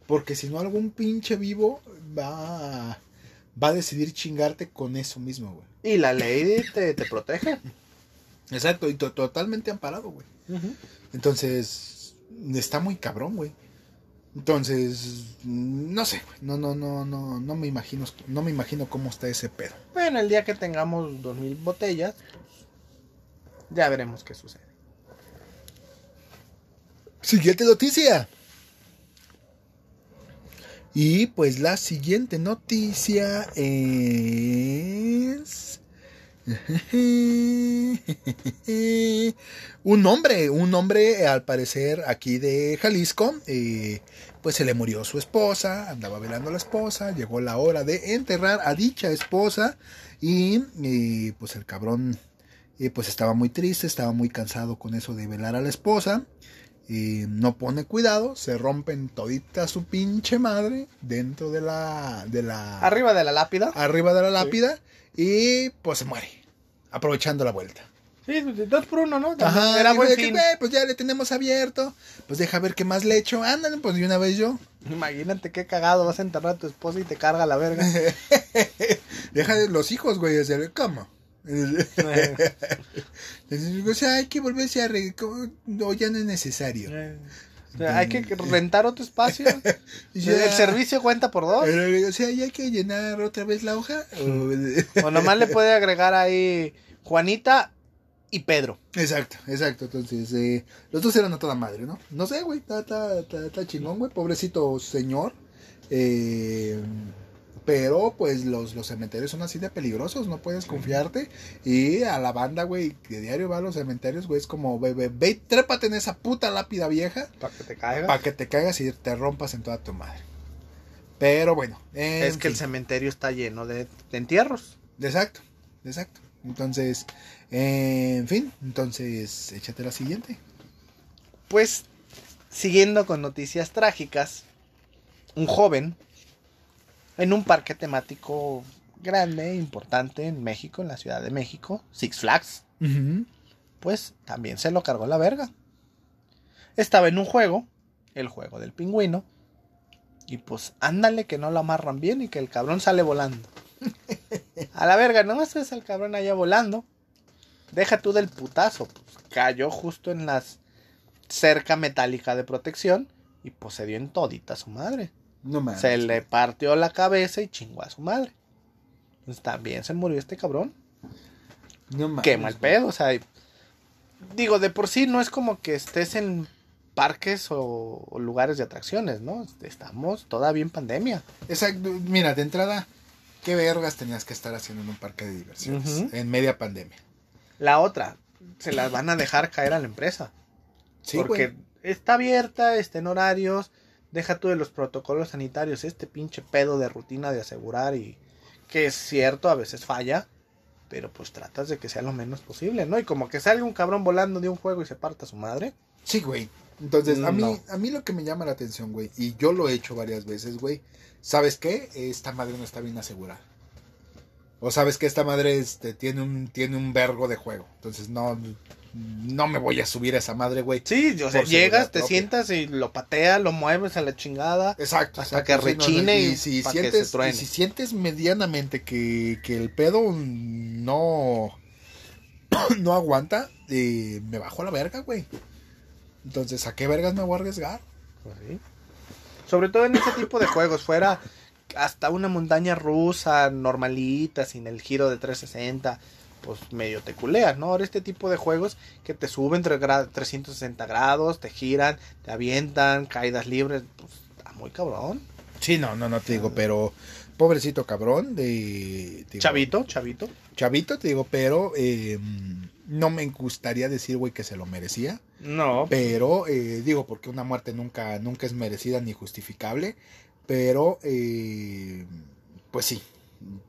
Porque si no, algún pinche vivo va a, va a decidir chingarte con eso mismo, güey. Y la ley te, te protege. Exacto, y to- totalmente amparado, güey. Entonces, está muy cabrón, güey. Entonces, no sé. No, no, no, no, no me imagino, no me imagino cómo está ese pedo. Bueno, el día que tengamos 2000 botellas, pues, ya veremos qué sucede. Siguiente noticia. Y pues la siguiente noticia es... [LAUGHS] un hombre, un hombre al parecer aquí de Jalisco, eh, pues se le murió su esposa, andaba velando a la esposa, llegó la hora de enterrar a dicha esposa y eh, pues el cabrón eh, pues estaba muy triste, estaba muy cansado con eso de velar a la esposa y no pone cuidado, se rompen todita su pinche madre dentro de la de la Arriba de la lápida. arriba de la lápida y pues se muere aprovechando la vuelta. Sí, dos por uno, ¿no? Ajá, Era buen que, fin. "Güey, pues ya le tenemos abierto, pues deja ver qué más le echo, ándale, pues de una vez yo. Imagínate qué cagado vas a enterrar a tu esposa y te carga la verga. [LAUGHS] deja de los hijos, güey, hacer ¿cómo? [LAUGHS] o sea, hay que volverse a re... No, ya no es necesario. Eh, o sea, hay que rentar otro espacio. [LAUGHS] Ya. El servicio cuenta por dos. O sea, ya hay que llenar otra vez la hoja. o- [LAUGHS] O nomás le puede agregar ahí Juanita y Pedro. Exacto, exacto. Entonces, eh, los dos eran a toda madre, ¿no? No sé, güey, está, está, está, está chingón, güey. Pobrecito señor. Eh, Pero pues los, los cementerios son así de peligrosos, no puedes confiarte. Y a la banda, güey, que diario va a los cementerios, güey, es como, ve, ve, ve, trépate en esa puta lápida vieja Para que te caigas. para que te caigas y te rompas en toda tu madre. Pero bueno, en Es que el cementerio está lleno de, de entierros. Exacto, exacto. Entonces, eh, en fin, entonces échate la siguiente. Pues, siguiendo con noticias trágicas, un joven en un parque temático grande, importante en México, en la Ciudad de México, Six Flags, pues también se lo cargó la verga. Estaba en un juego, el juego del pingüino, y pues ándale que no lo amarran bien y que el cabrón sale volando. [LAUGHS] A la verga, no ves al cabrón allá volando. Deja tú del putazo, pues cayó justo en las cerca metálica de protección y pues se dio en todita su madre. No mames. Se le partió la cabeza y chingó a su madre. Pues también se murió este cabrón. No mames, Qué mal pedo, o sea, digo, de por sí no es como que estés en parques o, o lugares de atracciones, ¿no? Estamos todavía en pandemia. Exacto, mira, de entrada, ¿qué vergas tenías que estar haciendo en un parque de diversiones? En media pandemia. La otra, se las van a dejar caer a la empresa. Sí, porque güey. está abierta, está en horarios, deja tú de los protocolos sanitarios, este pinche pedo de rutina de asegurar y que es cierto, a veces falla, pero pues tratas de que sea lo menos posible, ¿no? Y como que salga un cabrón volando de un juego y se parta su madre. Sí, güey. Entonces, a mí, No. a mí lo que me llama la atención, güey, y yo lo he hecho varias veces, güey, ¿sabes qué? Esta madre no está bien asegurada. O sabes que esta madre este, tiene un tiene un vergo de juego. Entonces, no no me voy a subir a esa madre, güey. Sí, o sea, llegas, te propia. sientas y lo pateas, lo mueves a la chingada. Exacto. Hasta exacto, que sí, no, rechine y si pa' que se sientes, y si sientes medianamente que, que el pedo no [COUGHS] no aguanta, eh, me bajo a la verga, güey. Entonces, ¿a qué vergas me voy a arriesgar? Pues sí. Sobre todo en ese tipo de juegos, fuera hasta una montaña rusa normalita, sin el giro de 360, pues medio te culeas, ¿no? Ahora este tipo de juegos que te suben tre- gra- 360 grados, te giran, te avientan, caídas libres, pues está muy cabrón. Sí, no, no, no te digo, pero pobrecito cabrón de... digo, Chavito, chavito. Chavito, te digo, pero eh, no me gustaría decir, güey, que se lo merecía. No, Pero, eh, digo, porque una muerte nunca, nunca es merecida ni justificable. Pero, eh, pues sí,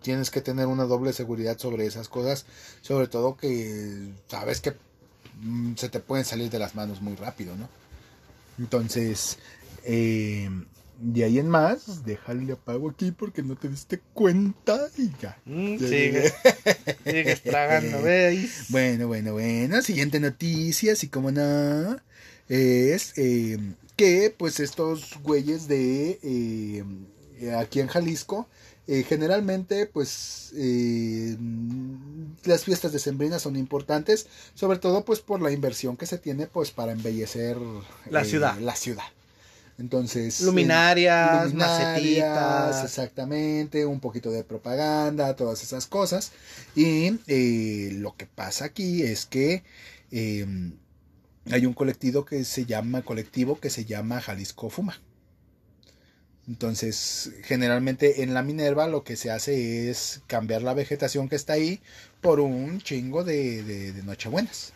tienes que tener una doble seguridad sobre esas cosas. Sobre todo que sabes que mm, se te pueden salir de las manos muy rápido, ¿no? Entonces, eh, de ahí en más, déjale apago aquí porque no te diste cuenta y ya. Mm, sigue, [LAUGHS] sigues tragando, ¿veis? [LAUGHS] Bueno, bueno, bueno. Siguiente noticia, así como no, es eh, que pues estos güeyes de eh, aquí en Jalisco, eh, generalmente pues eh, las fiestas decembrinas son importantes, sobre todo pues por la inversión que se tiene pues para embellecer La eh, ciudad. La ciudad. Entonces, Luminarias, luminarias, macetitas. exactamente, un poquito de propaganda, todas esas cosas. Y lo que pasa aquí es que hay un colectivo que se llama colectivo que se llama Jalisco Fuma. Entonces, generalmente en la Minerva lo que se hace es cambiar la vegetación que está ahí por un chingo de, de, Nochebuenas.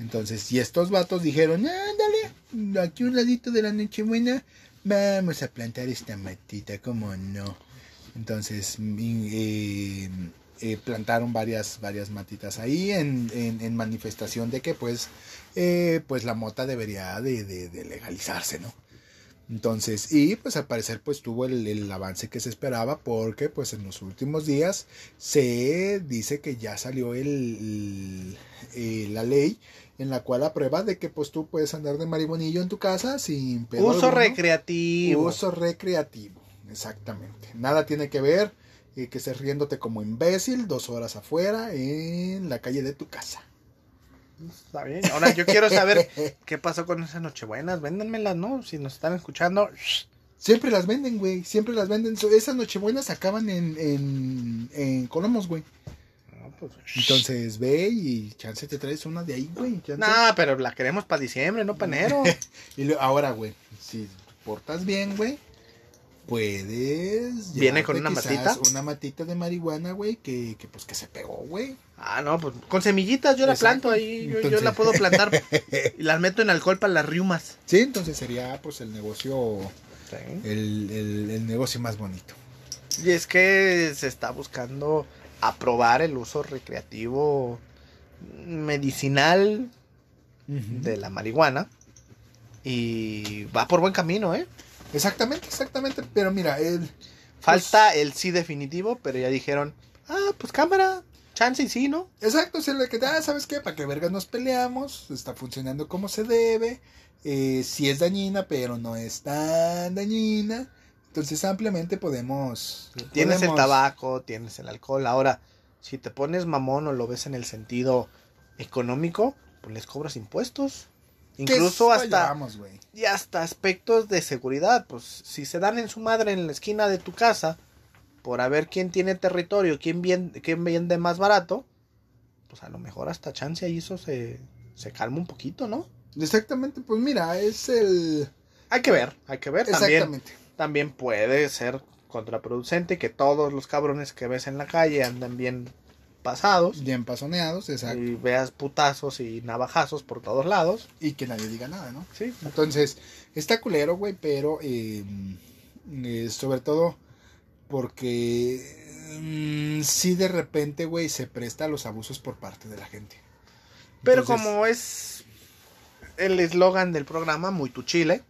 Entonces, y estos vatos dijeron, ándale, aquí un ladito de la Nochebuena, vamos a plantar esta matita, como no. Entonces, eh, eh, plantaron varias, varias matitas ahí en, en, en manifestación de que pues, eh, pues la mota debería de, de, de legalizarse, ¿no? Entonces, y pues al parecer pues tuvo el, el, avance que se esperaba porque pues en los últimos días se dice que ya salió el, el, la ley en la cual aprueba de que pues tú puedes andar de marihuanillo en tu casa sin pedo Uso alguno. recreativo. Uso recreativo, exactamente. Nada tiene que ver eh, que estés riéndote como imbécil dos horas afuera en la calle de tu casa. Está bien. Ahora yo quiero saber qué pasó con esas nochebuenas. Véndanmelas, ¿no? Si nos están escuchando. Siempre las venden, güey. Siempre las venden. Esas nochebuenas acaban en, en, en Colomos, güey. No, pues, Entonces ve y chance te traes una de ahí, güey. No, nah, pero la queremos para diciembre, no para enero. [LAUGHS] y lo, ahora, güey, si portas bien, güey, puedes. ¿Viene con una matita? Una matita de marihuana, güey, que, que pues que se pegó, güey. Ah, no, pues con semillitas yo la Exacto. planto ahí, yo, la puedo plantar [LAUGHS] y las meto en alcohol para las riumas. Sí, entonces sería pues el negocio, el, el, el negocio más bonito. Y es que se está buscando aprobar el uso recreativo medicinal de la marihuana y va por buen camino, ¿eh? Exactamente, exactamente. Pero mira, el, Falta el sí definitivo, pero ya dijeron, ah, pues cámara, chance y sí, ¿no? Exacto, es el que, ah, ¿sabes qué? ¿Para qué vergas nos peleamos? Está funcionando como se debe. Eh, sí es dañina, pero no es tan dañina. Entonces ampliamente podemos... Tienes el tabaco, tienes el alcohol. Ahora, si te pones mamón o lo ves en el sentido económico, pues les cobras impuestos. que Incluso hasta, vayamos, güey. y hasta aspectos de seguridad. Pues si se dan en su madre en la esquina de tu casa, por a ver quién tiene territorio, quién, bien, quién vende más barato, pues a lo mejor hasta chance ahí eso se, se calma un poquito, ¿no? Exactamente, pues mira, es el... Hay que ver, hay que ver. También, Exactamente. también puede ser contraproducente que todos los cabrones que ves en la calle anden bien pasados Bien pasoneados, exacto. y veas putazos y navajazos por todos lados. Y que nadie diga nada, ¿no? Sí, Entonces, está culero, güey, pero eh, eh, sobre todo porque mm, sí de repente, güey, se presta a los abusos por parte de la gente. pero Entonces, como es el eslogan del programa, muy tu chile,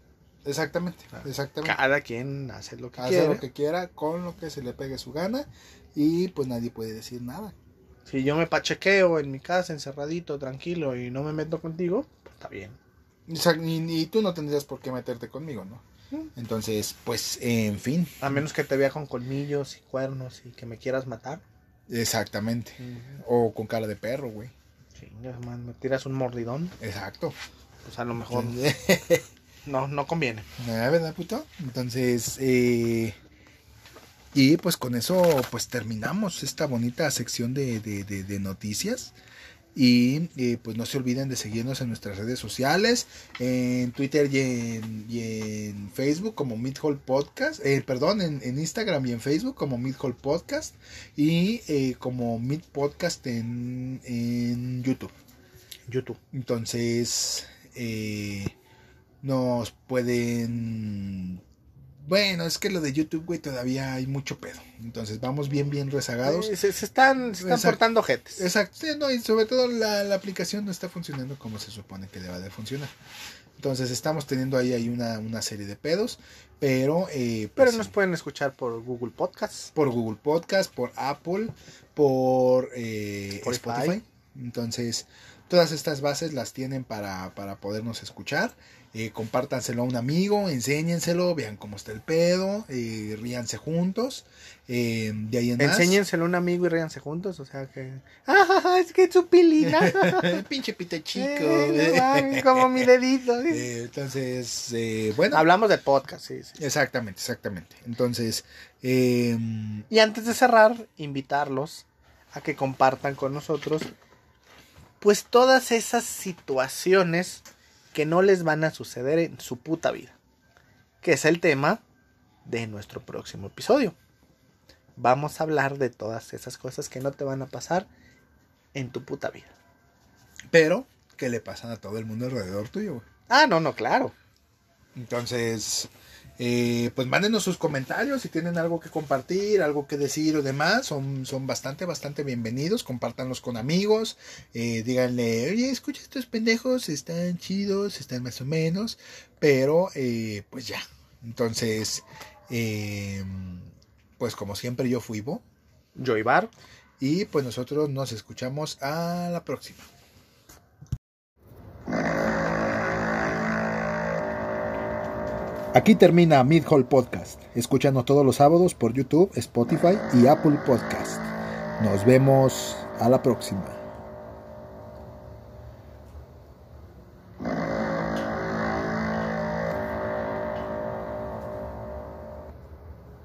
Exactamente, exactamente. cada quien hace lo que Hace quiere. lo que quiera con lo que se le pegue su gana y pues nadie puede decir nada. Si yo me pachequeo en mi casa, encerradito, tranquilo y no me meto contigo, pues está bien. O sea, ni, ni tú no tendrías por qué meterte conmigo, ¿no? Entonces, pues, en fin, A menos que te vea con colmillos y cuernos y que me quieras matar. exactamente. O con cara de perro, güey. Chingas, man, me tiras un mordidón, Exacto. pues a lo mejor [LAUGHS] no, no conviene. ¿Verdad, puto? Entonces, eh, y pues con eso, pues terminamos esta bonita sección de, de- de- de noticias. Y eh, pues no se olviden de seguirnos en nuestras redes sociales, en Twitter y en, y en Facebook como Midhall Podcast, eh, perdón, en, en Instagram y en Facebook como Midhall Podcast y eh, como Mid Podcast en, en YouTube. YouTube. Entonces, nos pueden... Bueno, es que lo de YouTube, güey, todavía hay mucho pedo. Entonces, vamos bien, bien rezagados. Se, se están, se están Exacto. portando jetes. Exacto, sí, no, y sobre todo la, la aplicación no está funcionando como se supone que deba de funcionar. Entonces, estamos teniendo ahí, ahí una, una serie de pedos, pero... eh, pues, Pero nos pueden escuchar por Google Podcasts. por Google Podcast, por Apple, por eh, Spotify. Spotify. Entonces, todas estas bases las tienen para, para podernos escuchar. Eh, compártanselo a un amigo, enséñenselo, vean cómo está el pedo, eh, ríanse juntos. eh, de ahí en más. Enséñenselo a un amigo y ríanse juntos. O sea que. ¡Ah, es que es su pilina! [LAUGHS] Pinche pito chico. Eh, no como mi dedito. [LAUGHS] Entonces, bueno. Hablamos de podcast, sí, sí. Exactamente, exactamente. Entonces, eh, Y antes de cerrar, invitarlos a que compartan con nosotros pues todas esas situaciones que no les van a suceder en su puta vida. Que es el tema de nuestro próximo episodio. Vamos a hablar de todas esas cosas que no te van a pasar en tu puta vida. pero que le pasan a todo el mundo alrededor tuyo, güey. Ah, no, no, claro. Entonces, eh, pues mándenos sus comentarios si tienen algo que compartir, algo que decir o demás. Son, son bastante, bastante bienvenidos. Compártanlos con amigos. Eh, díganle, oye, escucha estos pendejos, están chidos, están más o menos. Pero, eh, pues ya. Entonces, eh, pues como siempre, yo fui Bo. Joy Bar. Y pues nosotros nos escuchamos a la próxima. Aquí termina Mid Hall Podcast. Escúchanos todos los sábados por YouTube, Spotify y Apple Podcast. Nos vemos a la próxima.